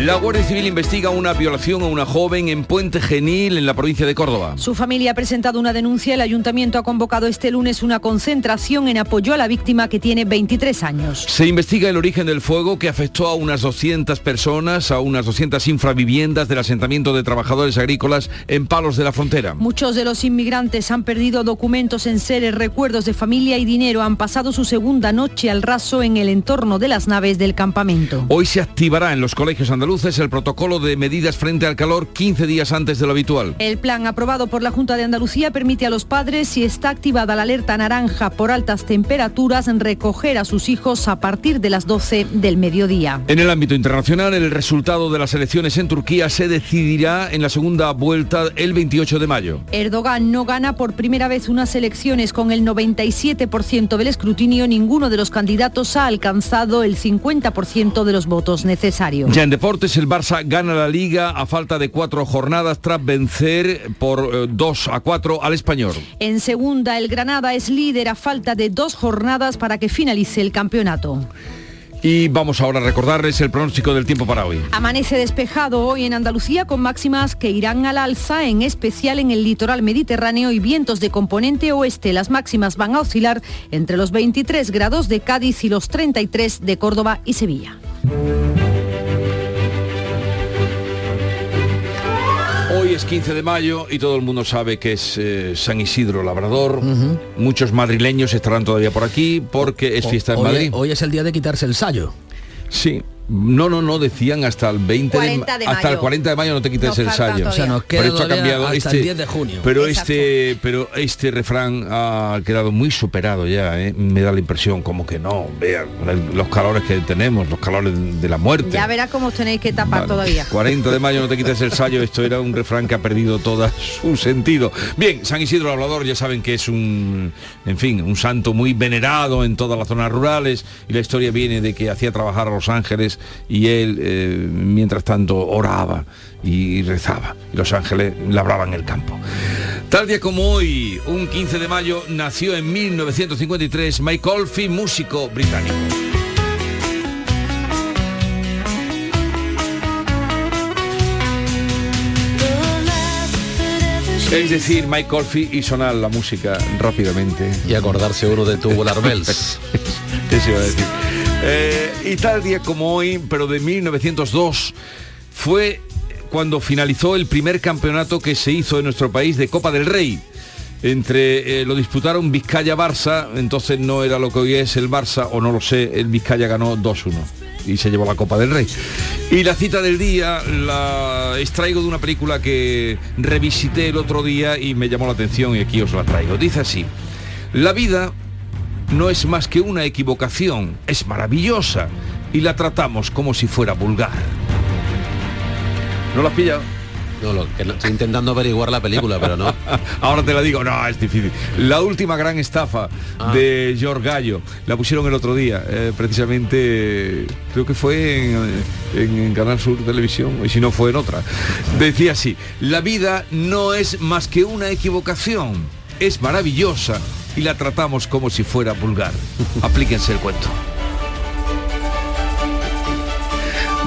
La Guardia Civil investiga una violación a una joven en Puente Genil, en la provincia de Córdoba. Su familia ha presentado una denuncia. El ayuntamiento ha convocado este lunes una concentración en apoyo a la víctima que tiene 23 años. Se investiga el origen del fuego que afectó a unas 200 personas, a unas 200 infraviviendas del asentamiento de trabajadores agrícolas en Palos de la Frontera. Muchos de los inmigrantes han perdido documentos en seres, recuerdos de familia y dinero. Han pasado su segunda noche al raso en el entorno de las naves del campamento. Hoy se activará en los colegios andaluces el protocolo de medidas frente al calor 15 días antes de lo habitual. El plan aprobado por la Junta de Andalucía permite a los padres, si está activada la alerta naranja por altas temperaturas, recoger a sus hijos a partir de las 12 del mediodía. En el ámbito internacional, el resultado de las elecciones en Turquía se decidirá en la segunda vuelta el 28 de mayo. Erdogan no gana por primera vez unas elecciones con el 97% del escrutinio. Ninguno de los candidatos ha alcanzado el 50% de los votos necesarios. Ya en deportes, el Barça gana la liga a falta de cuatro jornadas tras vencer por 2 a 4 al español. En segunda, el Granada es líder a falta de dos jornadas para que finalice el campeonato. Y vamos ahora a recordarles el pronóstico del tiempo para hoy. Amanece despejado hoy en Andalucía con máximas que irán al alza, en especial en el litoral mediterráneo y vientos de componente oeste. Las máximas van a oscilar entre los 23 grados de Cádiz y los 33 de Córdoba y Sevilla. Es 15 de mayo y todo el mundo sabe que es eh, San Isidro Labrador. Muchos madrileños estarán todavía por aquí porque es fiesta en hoy, Madrid. Hoy es el día de quitarse el sallo. Sí. No, no, no, decían hasta el 20 de, 40 de hasta el mayo. 40 de mayo no te quites Nos el falta sallo. todavía. O sea, nos queda pero esto ha cambiado hasta este el 10 de junio. Pero Exacto. este pero este refrán ha quedado muy superado ya, ¿eh? me da la impresión como que no, vean los calores que tenemos, los calores de la muerte. Ya verás cómo os tenéis que tapar Vale. todavía. 40 de mayo no te quites el sallo, esto era un refrán que ha perdido todo su sentido. Bien, San Isidro Hablador ya saben que es un, en fin, un santo muy venerado en todas las zonas rurales y la historia viene de que hacía trabajar a los ángeles y él, eh, mientras tanto, oraba y rezaba y los ángeles labraban el campo. Tal día como hoy, un 15 de mayo, nació en 1953 Mike Oldfield, músico británico. Es decir, Mike Oldfield y sonar la música rápidamente. Y acordarse uno de Tubular Bells. Eso iba a decir. Eh, y tal día como hoy, pero de 1902, fue cuando finalizó el primer campeonato que se hizo en nuestro país de Copa del Rey. Entre eh, lo disputaron Vizcaya-Barça, entonces no era lo que hoy es el Barça, o no lo sé, el Vizcaya ganó 2-1 y se llevó la Copa del Rey. Y la cita del día la extraigo de una película que revisité el otro día y me llamó la atención y aquí os la traigo. Dice así, la vida no es más que una equivocación, es maravillosa y la tratamos como si fuera vulgar. ¿No lo has pillado? No, lo, estoy intentando averiguar la película, pero no. Ahora te la digo, no, es difícil. La última gran estafa Ah. de George Gallo, la pusieron el otro día, eh, precisamente, creo que fue en, en- en Canal Sur Televisión, y si no fue en otra. Decía así, la vida no es más que una equivocación, es maravillosa y la tratamos como si fuera vulgar. Aplíquense el cuento.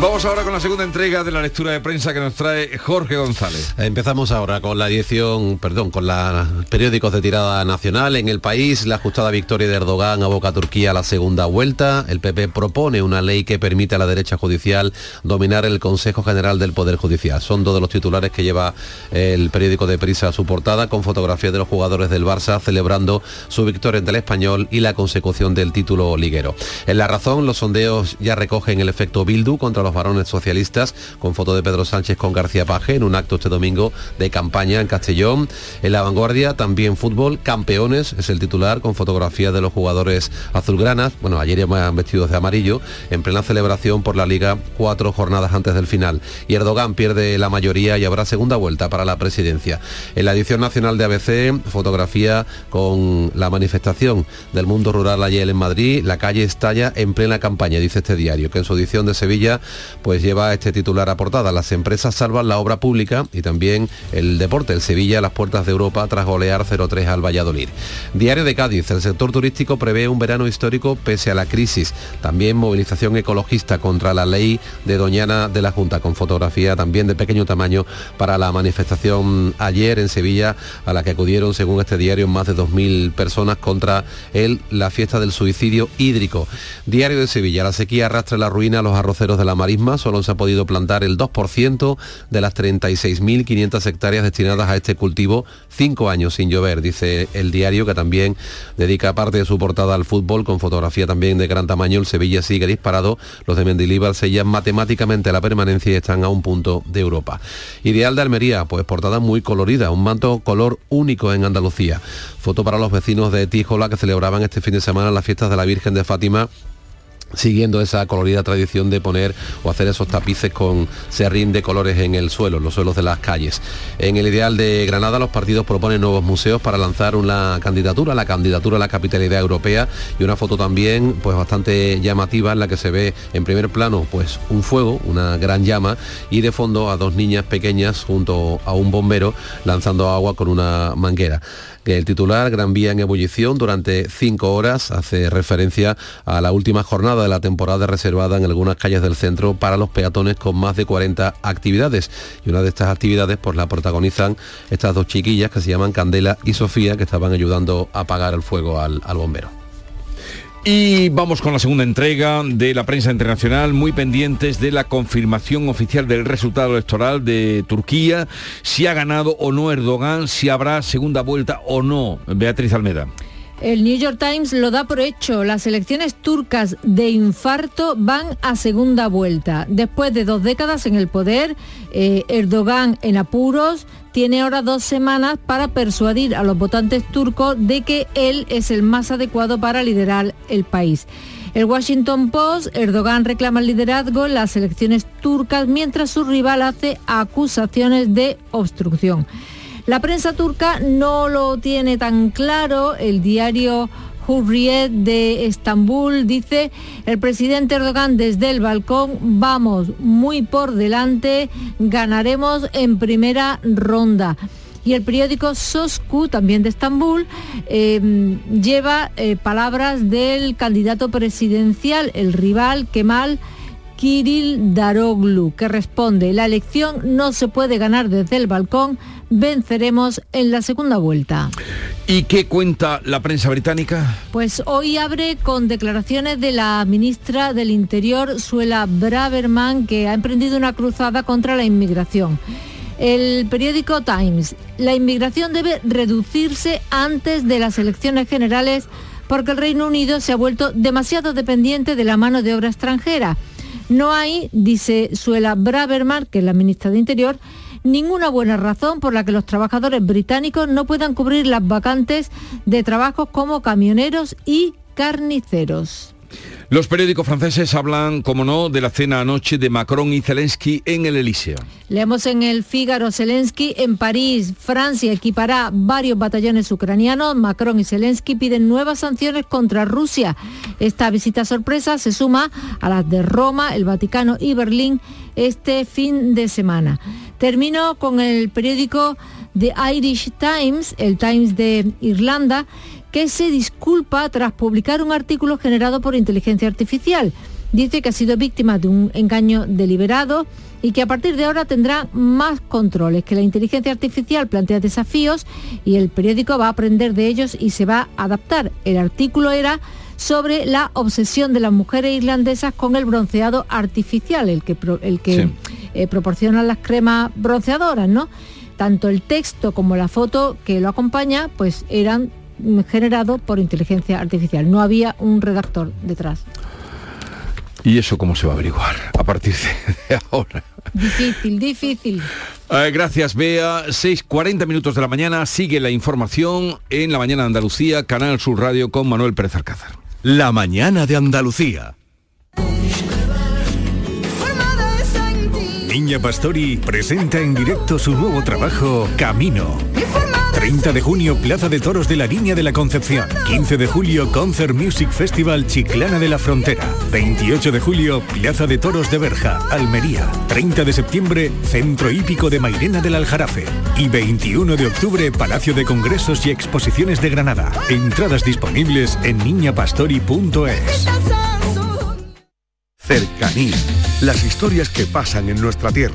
Vamos ahora con la segunda entrega de la lectura de prensa que nos trae Jorge González. Empezamos ahora con la edición, perdón, con los periódicos de tirada nacional. En el país, la ajustada victoria de Erdogan aboca a Turquía a la segunda vuelta. El PP propone una ley que permite a la derecha judicial dominar el Consejo General del Poder Judicial. Son dos de los titulares que lleva el periódico de Prisa su portada, con fotografías de los jugadores del Barça celebrando su victoria ante el español y la consecución del título liguero. En la razón, los sondeos ya recogen el efecto Bildu contra los varones socialistas, con foto de Pedro Sánchez con García Paje en un acto este domingo de campaña en Castellón. En la vanguardia también fútbol, campeones es el titular con fotografías de los jugadores azulgranas. Bueno, ayer ya vestidos de amarillo en plena celebración por la liga cuatro jornadas antes del final. Y Erdogan pierde la mayoría y habrá segunda vuelta para la presidencia. En la edición nacional de ABC, fotografía con la manifestación del mundo rural ayer en Madrid. La calle estalla en plena campaña, dice este diario, que en su edición de Sevilla pues lleva este titular a portada. Las empresas salvan la obra pública y también el deporte. El Sevilla a las puertas de Europa tras golear 0-3 al Valladolid. Diario de Cádiz. El sector turístico prevé un verano histórico pese a la crisis. También movilización ecologista contra la ley de Doñana de la Junta, con fotografía también de pequeño tamaño para la manifestación ayer en Sevilla, a la que acudieron, según este diario, más de 2.000 personas contra el, la fiesta del suicidio hídrico. Diario de Sevilla. La sequía arrastra la ruina a los arroceros de la Solo se ha podido plantar el 2% de las 36.500 hectáreas destinadas a este cultivo. Cinco años sin llover, dice el diario, que también dedica parte de su portada al fútbol, con fotografía también de gran tamaño. El Sevilla sigue disparado. Los de Mendilibar sellan matemáticamente la permanencia y están a un punto de Europa. Ideal de Almería, pues portada muy colorida, un manto color único en Andalucía. Foto para los vecinos de Tijola que celebraban este fin de semana las fiestas de la Virgen de Fátima siguiendo esa colorida tradición de poner o hacer esos tapices con serrín de colores en el suelo, en los suelos de las calles. En el ideal de Granada los partidos proponen nuevos museos para lanzar una candidatura, la candidatura a la capitalidad europea y una foto también pues bastante llamativa en la que se ve en primer plano pues un fuego, una gran llama y de fondo a dos niñas pequeñas junto a un bombero lanzando agua con una manguera el titular Gran Vía en ebullición durante cinco horas hace referencia a la última jornada de la temporada reservada en algunas calles del centro para los peatones con más de 40 actividades. Y una de estas actividades pues la protagonizan estas dos chiquillas que se llaman Candela y Sofía que estaban ayudando a apagar el fuego al, al bombero. Y vamos con la segunda entrega de la prensa internacional, muy pendientes de la confirmación oficial del resultado electoral de Turquía, si ha ganado o no Erdogan, si habrá segunda vuelta o no. Beatriz Almeda. El New York Times lo da por hecho. Las elecciones turcas de infarto van a segunda vuelta. Después de dos décadas en el poder, eh, Erdogan en apuros tiene ahora dos semanas para persuadir a los votantes turcos de que él es el más adecuado para liderar el país. El Washington Post, Erdogan reclama el liderazgo en las elecciones turcas mientras su rival hace acusaciones de obstrucción. La prensa turca no lo tiene tan claro. El diario Hurriyet de Estambul dice, el presidente Erdogan desde el balcón, vamos muy por delante, ganaremos en primera ronda. Y el periódico Sosku, también de Estambul, eh, lleva eh, palabras del candidato presidencial, el rival Kemal Kirill Daroglu, que responde, la elección no se puede ganar desde el balcón, venceremos en la segunda vuelta. ¿Y qué cuenta la prensa británica? Pues hoy abre con declaraciones de la ministra del Interior, Suela Braverman, que ha emprendido una cruzada contra la inmigración. El periódico Times, la inmigración debe reducirse antes de las elecciones generales porque el Reino Unido se ha vuelto demasiado dependiente de la mano de obra extranjera. No hay, dice Suela Braverman, que es la ministra de Interior, ninguna buena razón por la que los trabajadores británicos no puedan cubrir las vacantes de trabajos como camioneros y carniceros. Los periódicos franceses hablan, como no, de la cena anoche de Macron y Zelensky en el Elíseo. Leemos en el Fígaro Zelensky en París. Francia equipará varios batallones ucranianos. Macron y Zelensky piden nuevas sanciones contra Rusia. Esta visita sorpresa se suma a las de Roma, el Vaticano y Berlín este fin de semana. Termino con el periódico The Irish Times, el Times de Irlanda, que se disculpa tras publicar un artículo generado por inteligencia artificial. dice que ha sido víctima de un engaño deliberado y que a partir de ahora tendrá más controles, que la inteligencia artificial plantea desafíos y el periódico va a aprender de ellos y se va a adaptar. El artículo era sobre la obsesión de las mujeres irlandesas con el bronceado artificial, el que, el que eh, proporciona las cremas bronceadoras, ¿no? Tanto el texto como la foto que lo acompaña, pues eran generados por inteligencia artificial. No había un redactor detrás. ¿Y eso cómo se va a averiguar a partir de ahora? Difícil, difícil. Eh, gracias, Bea. 6.40 minutos de la mañana. Sigue la información en la mañana de Andalucía, Canal Sur Radio con Manuel Pérez Alcázar. La mañana de Andalucía. Niña Pastori presenta en directo su nuevo trabajo, Camino. 30 de junio, Plaza de Toros de la Niña de la Concepción. 15 de julio, Concert Music Festival Chiclana de la Frontera. 28 de julio, Plaza de Toros de Berja, Almería. 30 de septiembre, Centro Hípico de Mairena del Aljarafe. Y 21 de octubre, Palacio de Congresos y Exposiciones de Granada. Entradas disponibles en niñapastori.es. Cercanía. Las historias que pasan en nuestra tierra.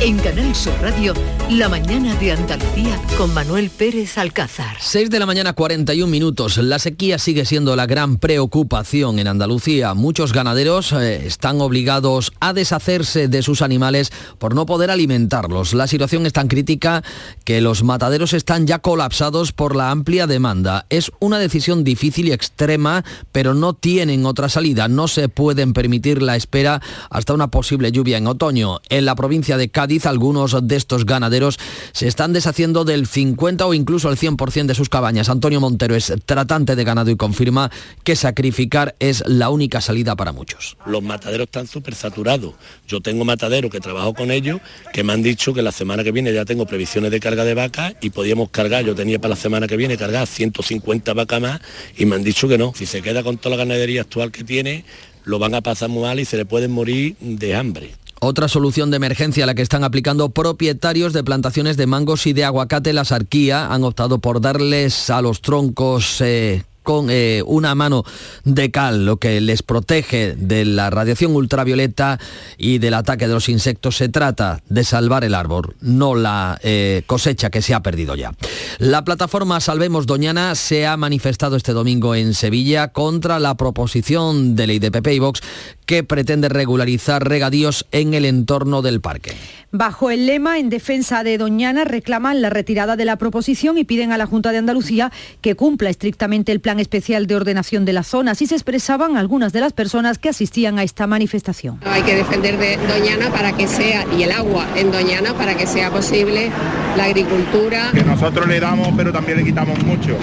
En Canal Sur Radio, la mañana de Andalucía con Manuel Pérez Alcázar. 6 de la mañana 41 minutos. La sequía sigue siendo la gran preocupación en Andalucía. Muchos ganaderos eh, están obligados a deshacerse de sus animales por no poder alimentarlos. La situación es tan crítica que los mataderos están ya colapsados por la amplia demanda. Es una decisión difícil y extrema, pero no tienen otra salida. No se pueden permitir la espera hasta una posible lluvia en otoño. En la provincia de Cádiz algunos de estos ganaderos se están deshaciendo del 50 o incluso el 100% de sus cabañas. Antonio Montero es tratante de ganado y confirma que sacrificar es la única salida para muchos. Los mataderos están súper saturados. Yo tengo mataderos que trabajo con ellos que me han dicho que la semana que viene ya tengo previsiones de carga de vacas y podíamos cargar, yo tenía para la semana que viene cargar 150 vacas más y me han dicho que no. Si se queda con toda la ganadería actual que tiene, lo van a pasar muy mal y se le pueden morir de hambre. Otra solución de emergencia a la que están aplicando propietarios de plantaciones de mangos y de aguacate, la sarquía, han optado por darles a los troncos eh, con eh, una mano de cal, lo que les protege de la radiación ultravioleta y del ataque de los insectos. Se trata de salvar el árbol, no la eh, cosecha que se ha perdido ya. La plataforma Salvemos Doñana se ha manifestado este domingo en Sevilla contra la proposición de ley de PP y Vox que pretende regularizar regadíos en el entorno del parque. Bajo el lema en defensa de Doñana reclaman la retirada de la proposición y piden a la Junta de Andalucía que cumpla estrictamente el plan especial de ordenación de la zona. Así se expresaban algunas de las personas que asistían a esta manifestación. Hay que defender de Doñana para que sea, y el agua en Doñana para que sea posible la agricultura. Que nosotros le damos pero también le quitamos mucho.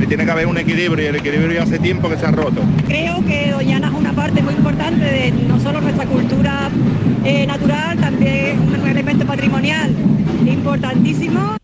Y tiene que haber un equilibrio y el equilibrio ya hace tiempo que se ha roto. Creo que Doñana es una parte muy importante de no solo nuestra cultura eh, natural, también un elemento patrimonial importantísimo.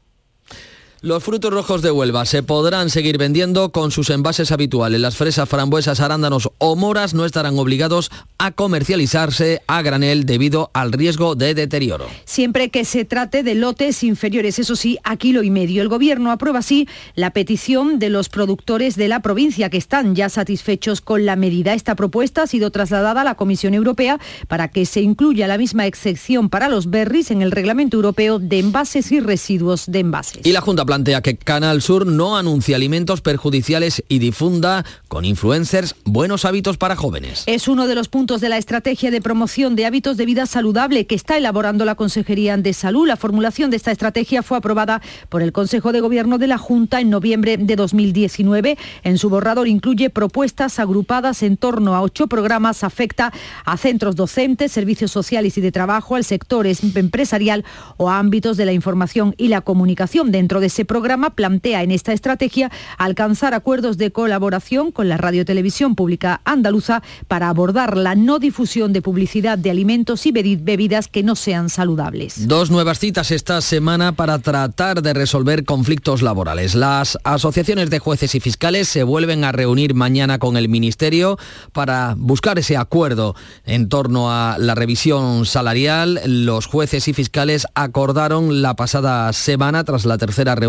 Los frutos rojos de Huelva se podrán seguir vendiendo con sus envases habituales. Las fresas, frambuesas, arándanos o moras no estarán obligados a comercializarse a granel debido al riesgo de deterioro. Siempre que se trate de lotes inferiores, eso sí, a kilo y medio. El Gobierno aprueba así la petición de los productores de la provincia que están ya satisfechos con la medida. Esta propuesta ha sido trasladada a la Comisión Europea para que se incluya la misma excepción para los berries en el Reglamento Europeo de Envases y Residuos de Envases. Y la Junta plantea que Canal Sur no anuncie alimentos perjudiciales y difunda con influencers buenos hábitos para jóvenes. Es uno de los puntos de la estrategia de promoción de hábitos de vida saludable que está elaborando la Consejería de Salud. La formulación de esta estrategia fue aprobada por el Consejo de Gobierno de la Junta en noviembre de 2019. En su borrador incluye propuestas agrupadas en torno a ocho programas. Afecta a centros docentes, servicios sociales y de trabajo, al sector empresarial o a ámbitos de la información y la comunicación. Dentro de ese programa plantea en esta estrategia alcanzar acuerdos de colaboración con la radiotelevisión pública andaluza para abordar la no difusión de publicidad de alimentos y bebidas que no sean saludables. Dos nuevas citas esta semana para tratar de resolver conflictos laborales. Las asociaciones de jueces y fiscales se vuelven a reunir mañana con el Ministerio para buscar ese acuerdo en torno a la revisión salarial. Los jueces y fiscales acordaron la pasada semana, tras la tercera reunión,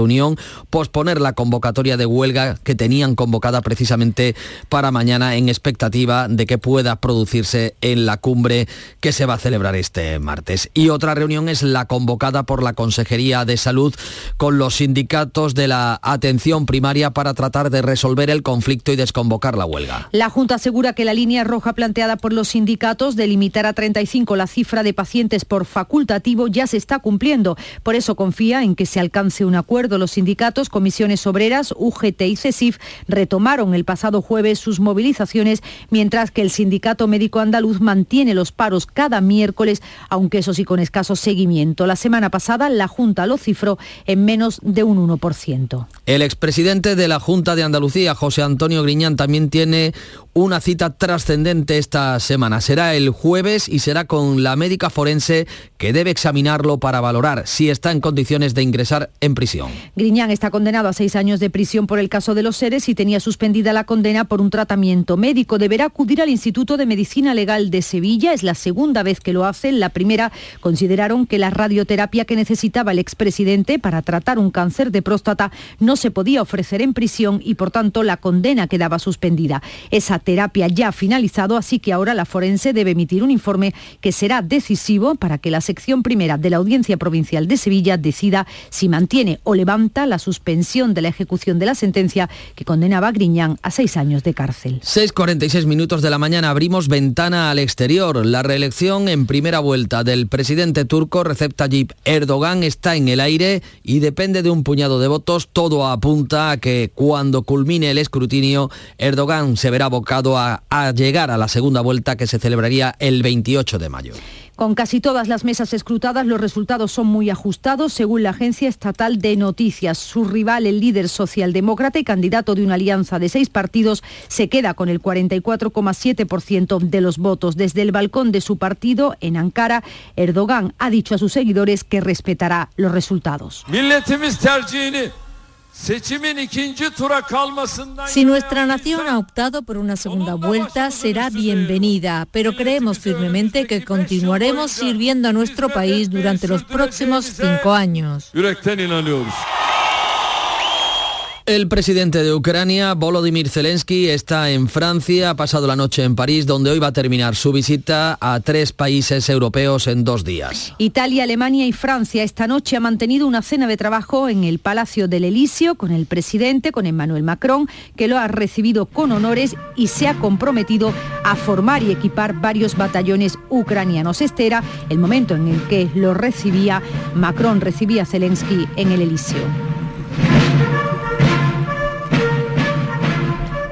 posponer la convocatoria de huelga que tenían convocada precisamente para mañana en expectativa de que pueda producirse en la cumbre que se va a celebrar este martes. Y otra reunión es la convocada por la Consejería de Salud con los sindicatos de la atención primaria para tratar de resolver el conflicto y desconvocar la huelga. La Junta asegura que la línea roja planteada por los sindicatos de limitar a 35 la cifra de pacientes por facultativo ya se está cumpliendo. Por eso confía en que se alcance un acuerdo. Los sindicatos, comisiones obreras, UGT y CESIF retomaron el pasado jueves sus movilizaciones, mientras que el sindicato médico andaluz mantiene los paros cada miércoles, aunque eso sí con escaso seguimiento. La semana pasada la Junta lo cifró en menos de un 1%. El expresidente de la Junta de Andalucía, José Antonio Griñán, también tiene una cita trascendente esta semana. Será el jueves y será con la médica forense que debe examinarlo para valorar si está en condiciones de ingresar en prisión. Griñán está condenado a seis años de prisión por el caso de los seres y tenía suspendida la condena por un tratamiento médico. Deberá acudir al Instituto de Medicina Legal de Sevilla. Es la segunda vez que lo hace. La primera consideraron que la radioterapia que necesitaba el expresidente para tratar un cáncer de próstata no se podía ofrecer en prisión y por tanto la condena quedaba suspendida. Esa terapia ya ha finalizado, así que ahora la forense debe emitir un informe que será decisivo para que la sección primera de la Audiencia Provincial de Sevilla decida si mantiene o levanta la suspensión de la ejecución de la sentencia que condenaba a Griñán a seis años de cárcel. 6.46 minutos de la mañana abrimos ventana al exterior. La reelección en primera vuelta del presidente turco Recep Tayyip Erdogan está en el aire y depende de un puñado de votos. Todo apunta a que cuando culmine el escrutinio, Erdogan se verá abocado a, a llegar a la segunda vuelta que se celebraría el 28 de mayo. Con casi todas las mesas escrutadas, los resultados son muy ajustados, según la Agencia Estatal de Noticias. Su rival, el líder socialdemócrata y candidato de una alianza de seis partidos, se queda con el 44,7% de los votos. Desde el balcón de su partido, en Ankara, Erdogan ha dicho a sus seguidores que respetará los resultados. Si nuestra nación ha optado por una segunda vuelta, será bienvenida, pero creemos firmemente que continuaremos sirviendo a nuestro país durante los próximos cinco años. El presidente de Ucrania, Volodymyr Zelensky, está en Francia, ha pasado la noche en París, donde hoy va a terminar su visita a tres países europeos en dos días. Italia, Alemania y Francia esta noche ha mantenido una cena de trabajo en el Palacio del Elíseo con el presidente, con Emmanuel Macron, que lo ha recibido con honores y se ha comprometido a formar y equipar varios batallones ucranianos. Este era el momento en el que lo recibía, Macron recibía a Zelensky en el Elíseo.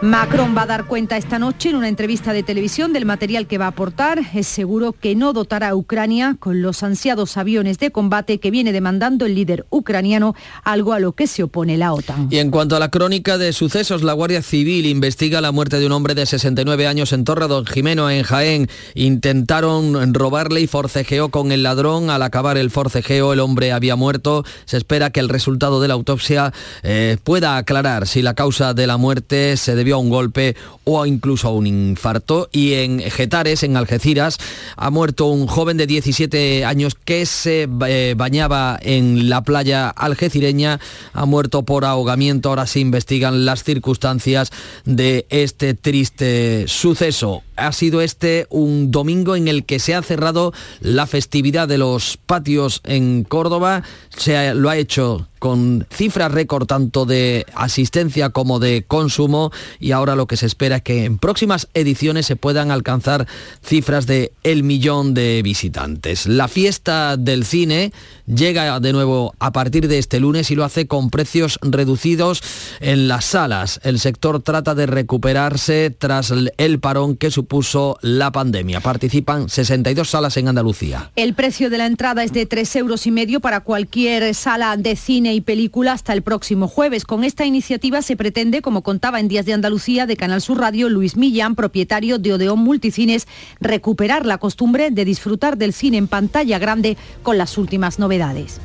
Macron va a dar cuenta esta noche en una entrevista de televisión del material que va a aportar. Es seguro que no dotará a Ucrania con los ansiados aviones de combate que viene demandando el líder ucraniano, algo a lo que se opone la OTAN. Y en cuanto a la crónica de sucesos, la Guardia Civil investiga la muerte de un hombre de 69 años en Torre Don Jimeno, en Jaén. Intentaron robarle y forcejeó con el ladrón. Al acabar el forcejeo, el hombre había muerto. Se espera que el resultado de la autopsia eh, pueda aclarar si la causa de la muerte se debió a un golpe o incluso a un infarto. Y en Getares, en Algeciras, ha muerto un joven de 17 años que se eh, bañaba en la playa algecireña. Ha muerto por ahogamiento. Ahora se investigan las circunstancias de este triste suceso. Ha sido este un domingo en el que se ha cerrado la festividad de los patios en Córdoba. Se lo ha hecho con cifras récord tanto de asistencia como de consumo y ahora lo que se espera es que en próximas ediciones se puedan alcanzar cifras de el millón de visitantes. La fiesta del cine llega de nuevo a partir de este lunes y lo hace con precios reducidos en las salas. El sector trata de recuperarse tras el parón que supuso la pandemia. Participan 62 salas en Andalucía. El precio de la entrada es de 3 euros y medio para cualquier sala de cine y película hasta el próximo jueves. Con esta iniciativa se pretende, como contaba en Días de Andalucía de Canal Sur Radio, Luis Millán, propietario de Odeón Multicines, recuperar la costumbre de disfrutar del cine en pantalla grande con las últimas novedades.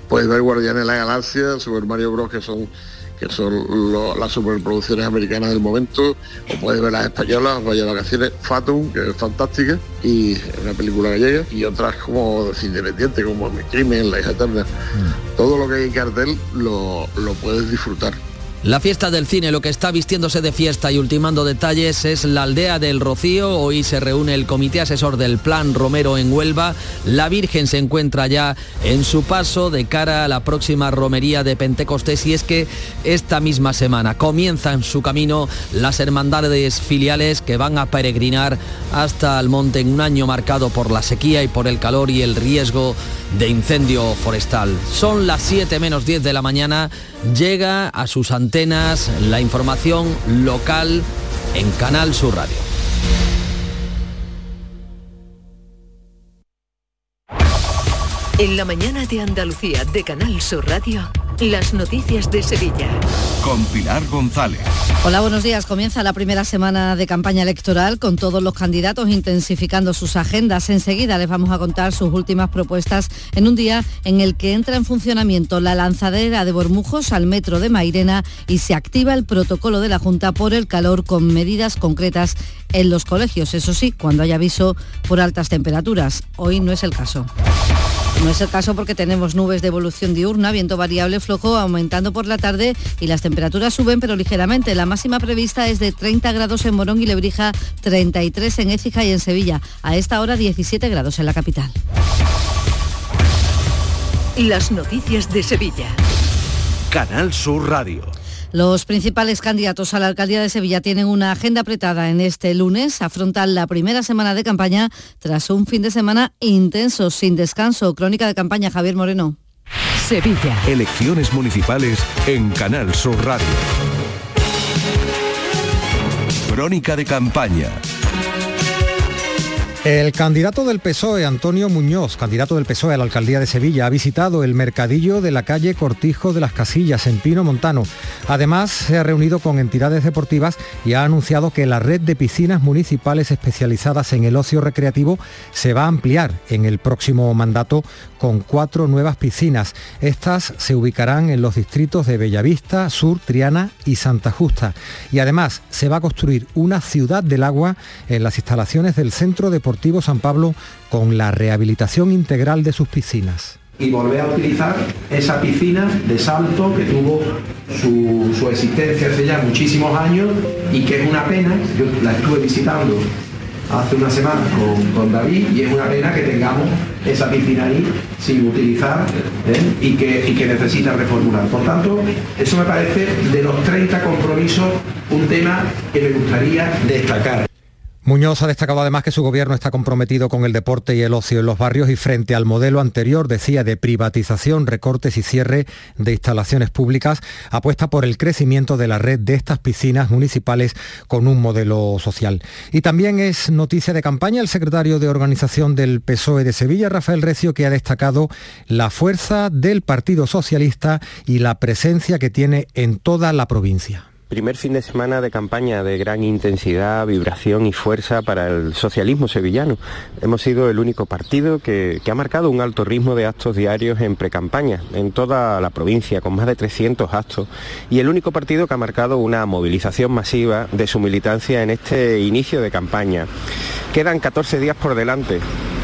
Puedes ver Guardianes de la Galaxia, Super Mario Bros. que son que son lo- las superproducciones americanas del momento, o puedes ver las españolas, Vaya Vacaciones, Fatum, que es fantástica, y una película gallega, y otras como de cine independiente, como Mi Crimen, La hija eterna. Todo lo que hay en cartel lo, lo puedes disfrutar. La fiesta del cine, lo que está vistiéndose de fiesta y ultimando detalles es la aldea del Rocío. Hoy se reúne el comité asesor del Plan Romero en Huelva. La Virgen se encuentra ya en su paso de cara a la próxima romería de Pentecostés y es que esta misma semana comienzan su camino las hermandades filiales que van a peregrinar hasta el monte en un año marcado por la sequía y por el calor y el riesgo de incendio forestal. Son las 7 menos 10 de la mañana. Llega a sus antenas la información local en Canal Sur Radio. En la mañana de Andalucía de Canal Sur Radio, las noticias de Sevilla. Con Pilar González. Hola, buenos días. Comienza la primera semana de campaña electoral con todos los candidatos intensificando sus agendas. Enseguida les vamos a contar sus últimas propuestas en un día en el que entra en funcionamiento la lanzadera de Bormujos al metro de Mairena y se activa el protocolo de la Junta por el calor con medidas concretas en los colegios. Eso sí, cuando hay aviso por altas temperaturas. Hoy no es el caso. No es el caso porque tenemos nubes de evolución diurna, viento variable flojo aumentando por la tarde y las temperaturas suben pero ligeramente. La máxima prevista es de 30 grados en Morón y Lebrija, 33 en Écija y en Sevilla. A esta hora 17 grados en la capital. Las noticias de Sevilla. Canal Sur Radio. Los principales candidatos a la alcaldía de Sevilla tienen una agenda apretada en este lunes. Afrontan la primera semana de campaña tras un fin de semana intenso, sin descanso. Crónica de campaña, Javier Moreno. Sevilla. Elecciones municipales en Canal Sur Radio. Crónica de campaña. El candidato del PSOE, Antonio Muñoz, candidato del PSOE a la alcaldía de Sevilla, ha visitado el mercadillo de la calle Cortijo de las Casillas, en Pino Montano. Además, se ha reunido con entidades deportivas y ha anunciado que la red de piscinas municipales especializadas en el ocio recreativo se va a ampliar en el próximo mandato con cuatro nuevas piscinas. Estas se ubicarán en los distritos de Bellavista, Sur, Triana y Santa Justa. Y además se va a construir una ciudad del agua en las instalaciones del Centro Deportivo San Pablo con la rehabilitación integral de sus piscinas. y volver a utilizar esa piscina de salto que tuvo su, su existencia hace ya muchísimos años y que es una pena, yo la estuve visitando hace una semana con, con David y es una pena que tengamos esa piscina ahí sin utilizar ¿eh? y, que, y que necesita reformular. Por tanto, eso me parece de los 30 compromisos un tema que me gustaría destacar. Muñoz ha destacado además que su gobierno está comprometido con el deporte y el ocio en los barrios y frente al modelo anterior, decía, de privatización, recortes y cierre de instalaciones públicas, apuesta por el crecimiento de la red de estas piscinas municipales con un modelo social. Y también es noticia de campaña el secretario de organización del PSOE de Sevilla, Rafael Recio, que ha destacado la fuerza del Partido Socialista y la presencia que tiene en toda la provincia. Primer fin de semana de campaña de gran intensidad, vibración y fuerza para el socialismo sevillano. Hemos sido el único partido que, ha marcado un alto ritmo de actos diarios en precampaña en toda la provincia, con más de 300 actos, y el único partido que ha marcado una movilización masiva de su militancia en este inicio de campaña. Quedan 14 días por delante,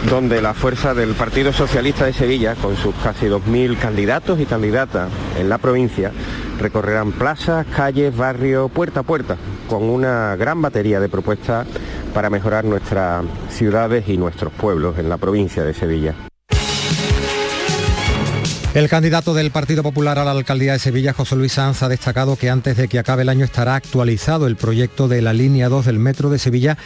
donde la fuerza del Partido Socialista de Sevilla, con sus casi 2.000 candidatos y candidatas en la provincia, recorrerán plazas, calles, barrios, puerta a puerta, con una gran batería de propuestas para mejorar nuestras ciudades y nuestros pueblos en la provincia de Sevilla. El candidato del Partido Popular a la alcaldía de Sevilla, José Luis Sanz, ha destacado que antes de que acabe el año estará actualizado el proyecto de la línea 2 del Metro de Sevilla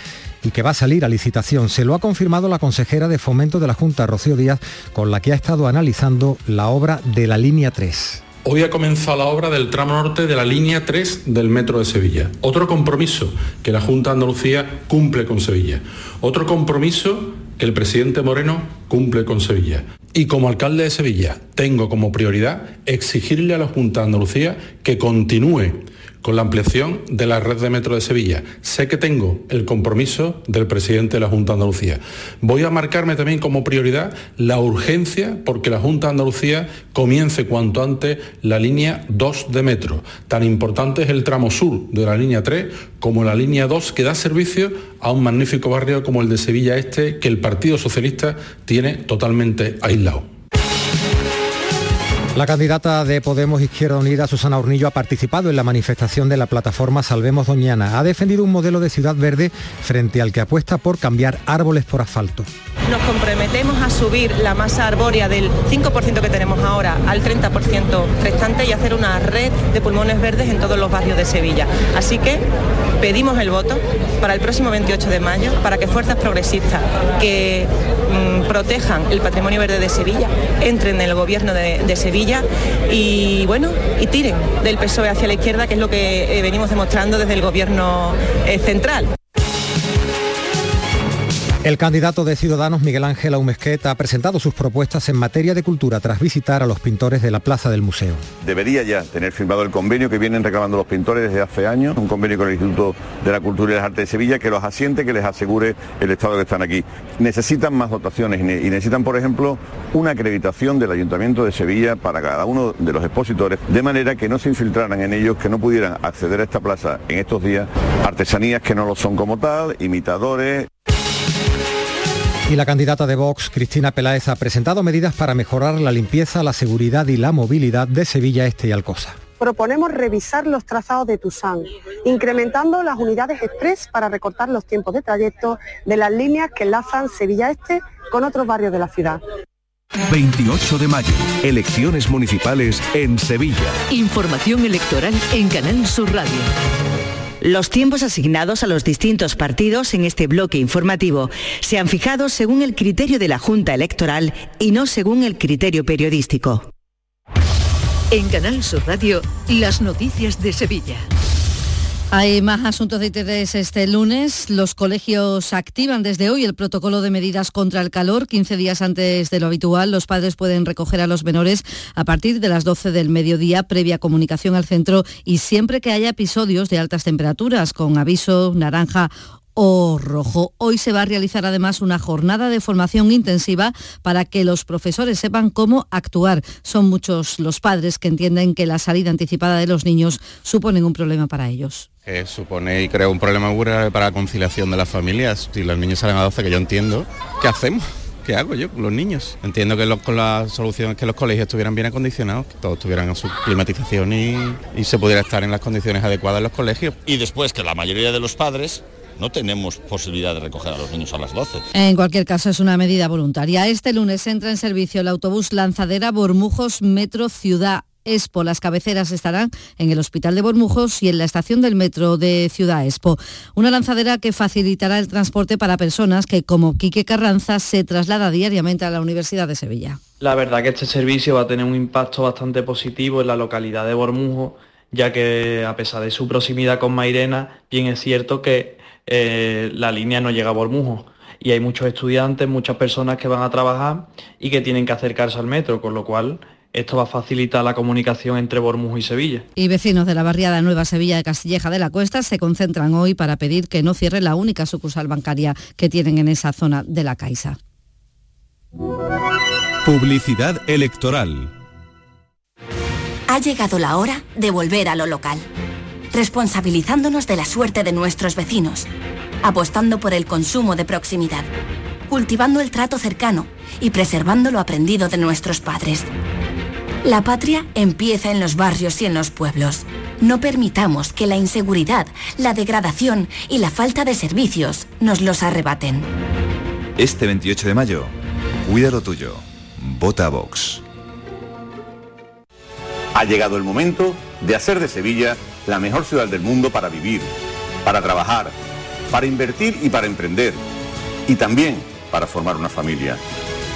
y que va a salir a licitación. Se lo ha confirmado la consejera de Fomento de la Junta, Rocío Díaz, con la que ha estado analizando la obra de la línea 3. Hoy ha comenzado la obra del tramo norte de la línea 3 del Metro de Sevilla. Otro compromiso que la Junta de Andalucía cumple con Sevilla. Otro compromiso que el presidente Moreno cumple con Sevilla. Y como alcalde de Sevilla tengo como prioridad exigirle a la Junta de Andalucía que continúe con la ampliación de la red de metro de Sevilla. Sé que tengo el compromiso del presidente de la Junta de Andalucía. Voy a marcarme también como prioridad la urgencia porque la Junta de Andalucía comience cuanto antes la línea 2 de metro. Tan importante es el tramo sur de la línea 3 como la línea 2 que da servicio a un magnífico barrio como el de Sevilla Este que el Partido Socialista tiene totalmente aislado. La candidata de Podemos Izquierda Unida, Susana Hornillo, ha participado en la manifestación de la plataforma Salvemos Doñana. Ha defendido un modelo de ciudad verde frente al que apuesta por cambiar árboles por asfalto. Nos comprometemos a subir la masa arbórea del 5% que tenemos ahora al 30% restante y hacer una red de pulmones verdes en todos los barrios de Sevilla. Así que pedimos el voto para el próximo 28 de mayo para que fuerzas progresistas que mm, protejan el patrimonio verde de Sevilla entren en el gobierno de, de Sevilla y bueno, y tiren del PSOE hacia la izquierda, que es lo que eh, venimos demostrando desde el gobierno eh, central. El candidato de Ciudadanos, Miguel Ángel Aumesquet, ha presentado sus propuestas en materia de cultura tras visitar a los pintores de la Plaza del Museo. Debería ya tener firmado el convenio que vienen reclamando los pintores desde hace años, un convenio con el Instituto de la Cultura y las Artes de Sevilla que los asiente, que les asegure el estado que están aquí. Necesitan más dotaciones y necesitan, por ejemplo, una acreditación del Ayuntamiento de Sevilla para cada uno de los expositores, de manera que no se infiltraran en ellos, que no pudieran acceder a esta plaza en estos días artesanías que no lo son como tal, imitadores. Y la candidata de Vox, Cristina Peláez, ha presentado medidas para mejorar la limpieza, la seguridad y la movilidad de Sevilla Este y Alcosa. Proponemos revisar los trazados de Tusán, incrementando las unidades express para recortar los tiempos de trayecto de las líneas que enlazan Sevilla Este con otros barrios de la ciudad. 28 de mayo, elecciones municipales en Sevilla. Información electoral en Canal Sur Radio. Los tiempos asignados a los distintos partidos en este bloque informativo se han fijado según el criterio de la Junta Electoral y no según el criterio periodístico. En Canal Sur Radio, las noticias de Sevilla. Hay más asuntos de interés este lunes. Los colegios activan desde hoy el protocolo de medidas contra el calor. 15 días antes de lo habitual, los padres pueden recoger a los menores a partir de las 12 del mediodía, previa comunicación al centro y siempre que haya episodios de altas temperaturas, con aviso naranja o rojo. Hoy se va a realizar además una jornada de formación intensiva para que los profesores sepan cómo actuar. Son muchos los padres que entienden que la salida anticipada de los niños suponen un problema para ellos. Que supone y crea un problema grave para la conciliación de las familias. Si los niños salen a 12, que yo entiendo, ¿qué hacemos? ¿Qué hago yo con los niños? Entiendo que los, con la solución es que los colegios estuvieran bien acondicionados, que todos tuvieran su climatización y, y se pudiera estar en las condiciones adecuadas en los colegios. Y después que la mayoría de los padres no tenemos posibilidad de recoger a los niños a las 12. En cualquier caso, es una medida voluntaria. Este lunes entra en servicio el autobús Lanzadera Bormujos Metro Ciudad. Expo. Las cabeceras estarán en el Hospital de Bormujos y en la estación del metro de Ciudad Expo. Una lanzadera que facilitará el transporte para personas que, como Quique Carranza, se traslada diariamente a la Universidad de Sevilla. La verdad que este servicio va a tener un impacto bastante positivo en la localidad de Bormujos, ya que a pesar de su proximidad con Mairena, bien es cierto que eh, la línea no llega a Bormujos y hay muchos estudiantes, muchas personas que van a trabajar y que tienen que acercarse al metro, con lo cual esto va a facilitar la comunicación entre Bormujos y Sevilla. Y vecinos de la barriada Nueva Sevilla de Castilleja de la Cuesta se concentran hoy para pedir que no cierre la única sucursal bancaria que tienen en esa zona de la Caixa. Publicidad electoral. Ha llegado la hora de volver a lo local, responsabilizándonos de la suerte de nuestros vecinos, apostando por el consumo de proximidad, cultivando el trato cercano y preservando lo aprendido de nuestros padres. La patria empieza en los barrios y en los pueblos. No permitamos que la inseguridad, la degradación y la falta de servicios nos los arrebaten. Este 28 de mayo, cuida lo tuyo. Vota Vox. Ha llegado el momento de hacer de Sevilla la mejor ciudad del mundo para vivir, para trabajar, para invertir y para emprender. Y también para formar una familia.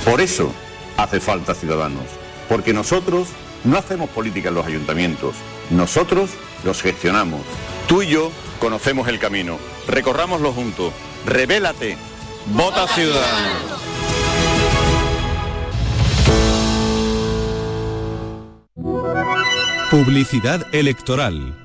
Por eso hace falta Ciudadanos, porque nosotros No hacemos política en los ayuntamientos, nosotros los gestionamos. Tú y yo conocemos el camino, recorrámoslo juntos. Revélate, vota Ciudadanos. Publicidad electoral.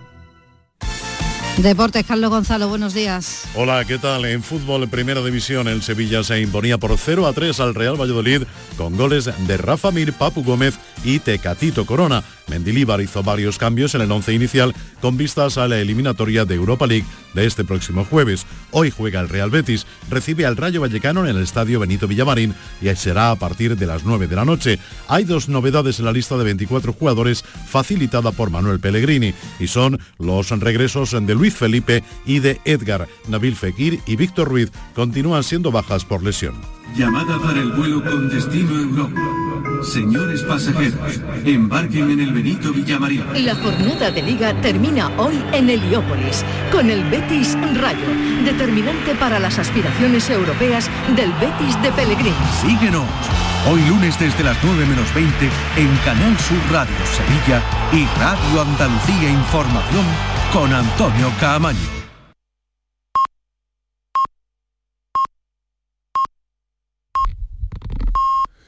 Deportes, Carlos Gonzalo, buenos días. Hola, ¿qué tal? En fútbol, primera división, el Sevilla se imponía por 0 a 3 al Real Valladolid con goles de Rafa Mir, Papu Gómez y Tecatito Corona. Mendilíbar hizo varios cambios en el once inicial con vistas a la eliminatoria de Europa League de este próximo jueves. Hoy juega el Real Betis, recibe al Rayo Vallecano en el Estadio Benito Villamarín y será a partir de las 9 de la noche. Hay dos novedades en la lista de 24 jugadores facilitada por Manuel Pellegrini y son los regresos de Luis Felipe y de Edgar. Nabil Fekir y Víctor Ruiz continúan siendo bajas por lesión. Llamada para el vuelo con destino. Señores pasajeros, embarquen en el Benito Villamarín. La jornada de liga termina hoy en Heliópolis, con el Betis Rayo, determinante para las aspiraciones europeas del Betis de Pellegrini. Síguenos, hoy lunes desde las 9 menos 20 en Canal Sur Radio Sevilla y Radio Andalucía Información con Antonio Caamaño.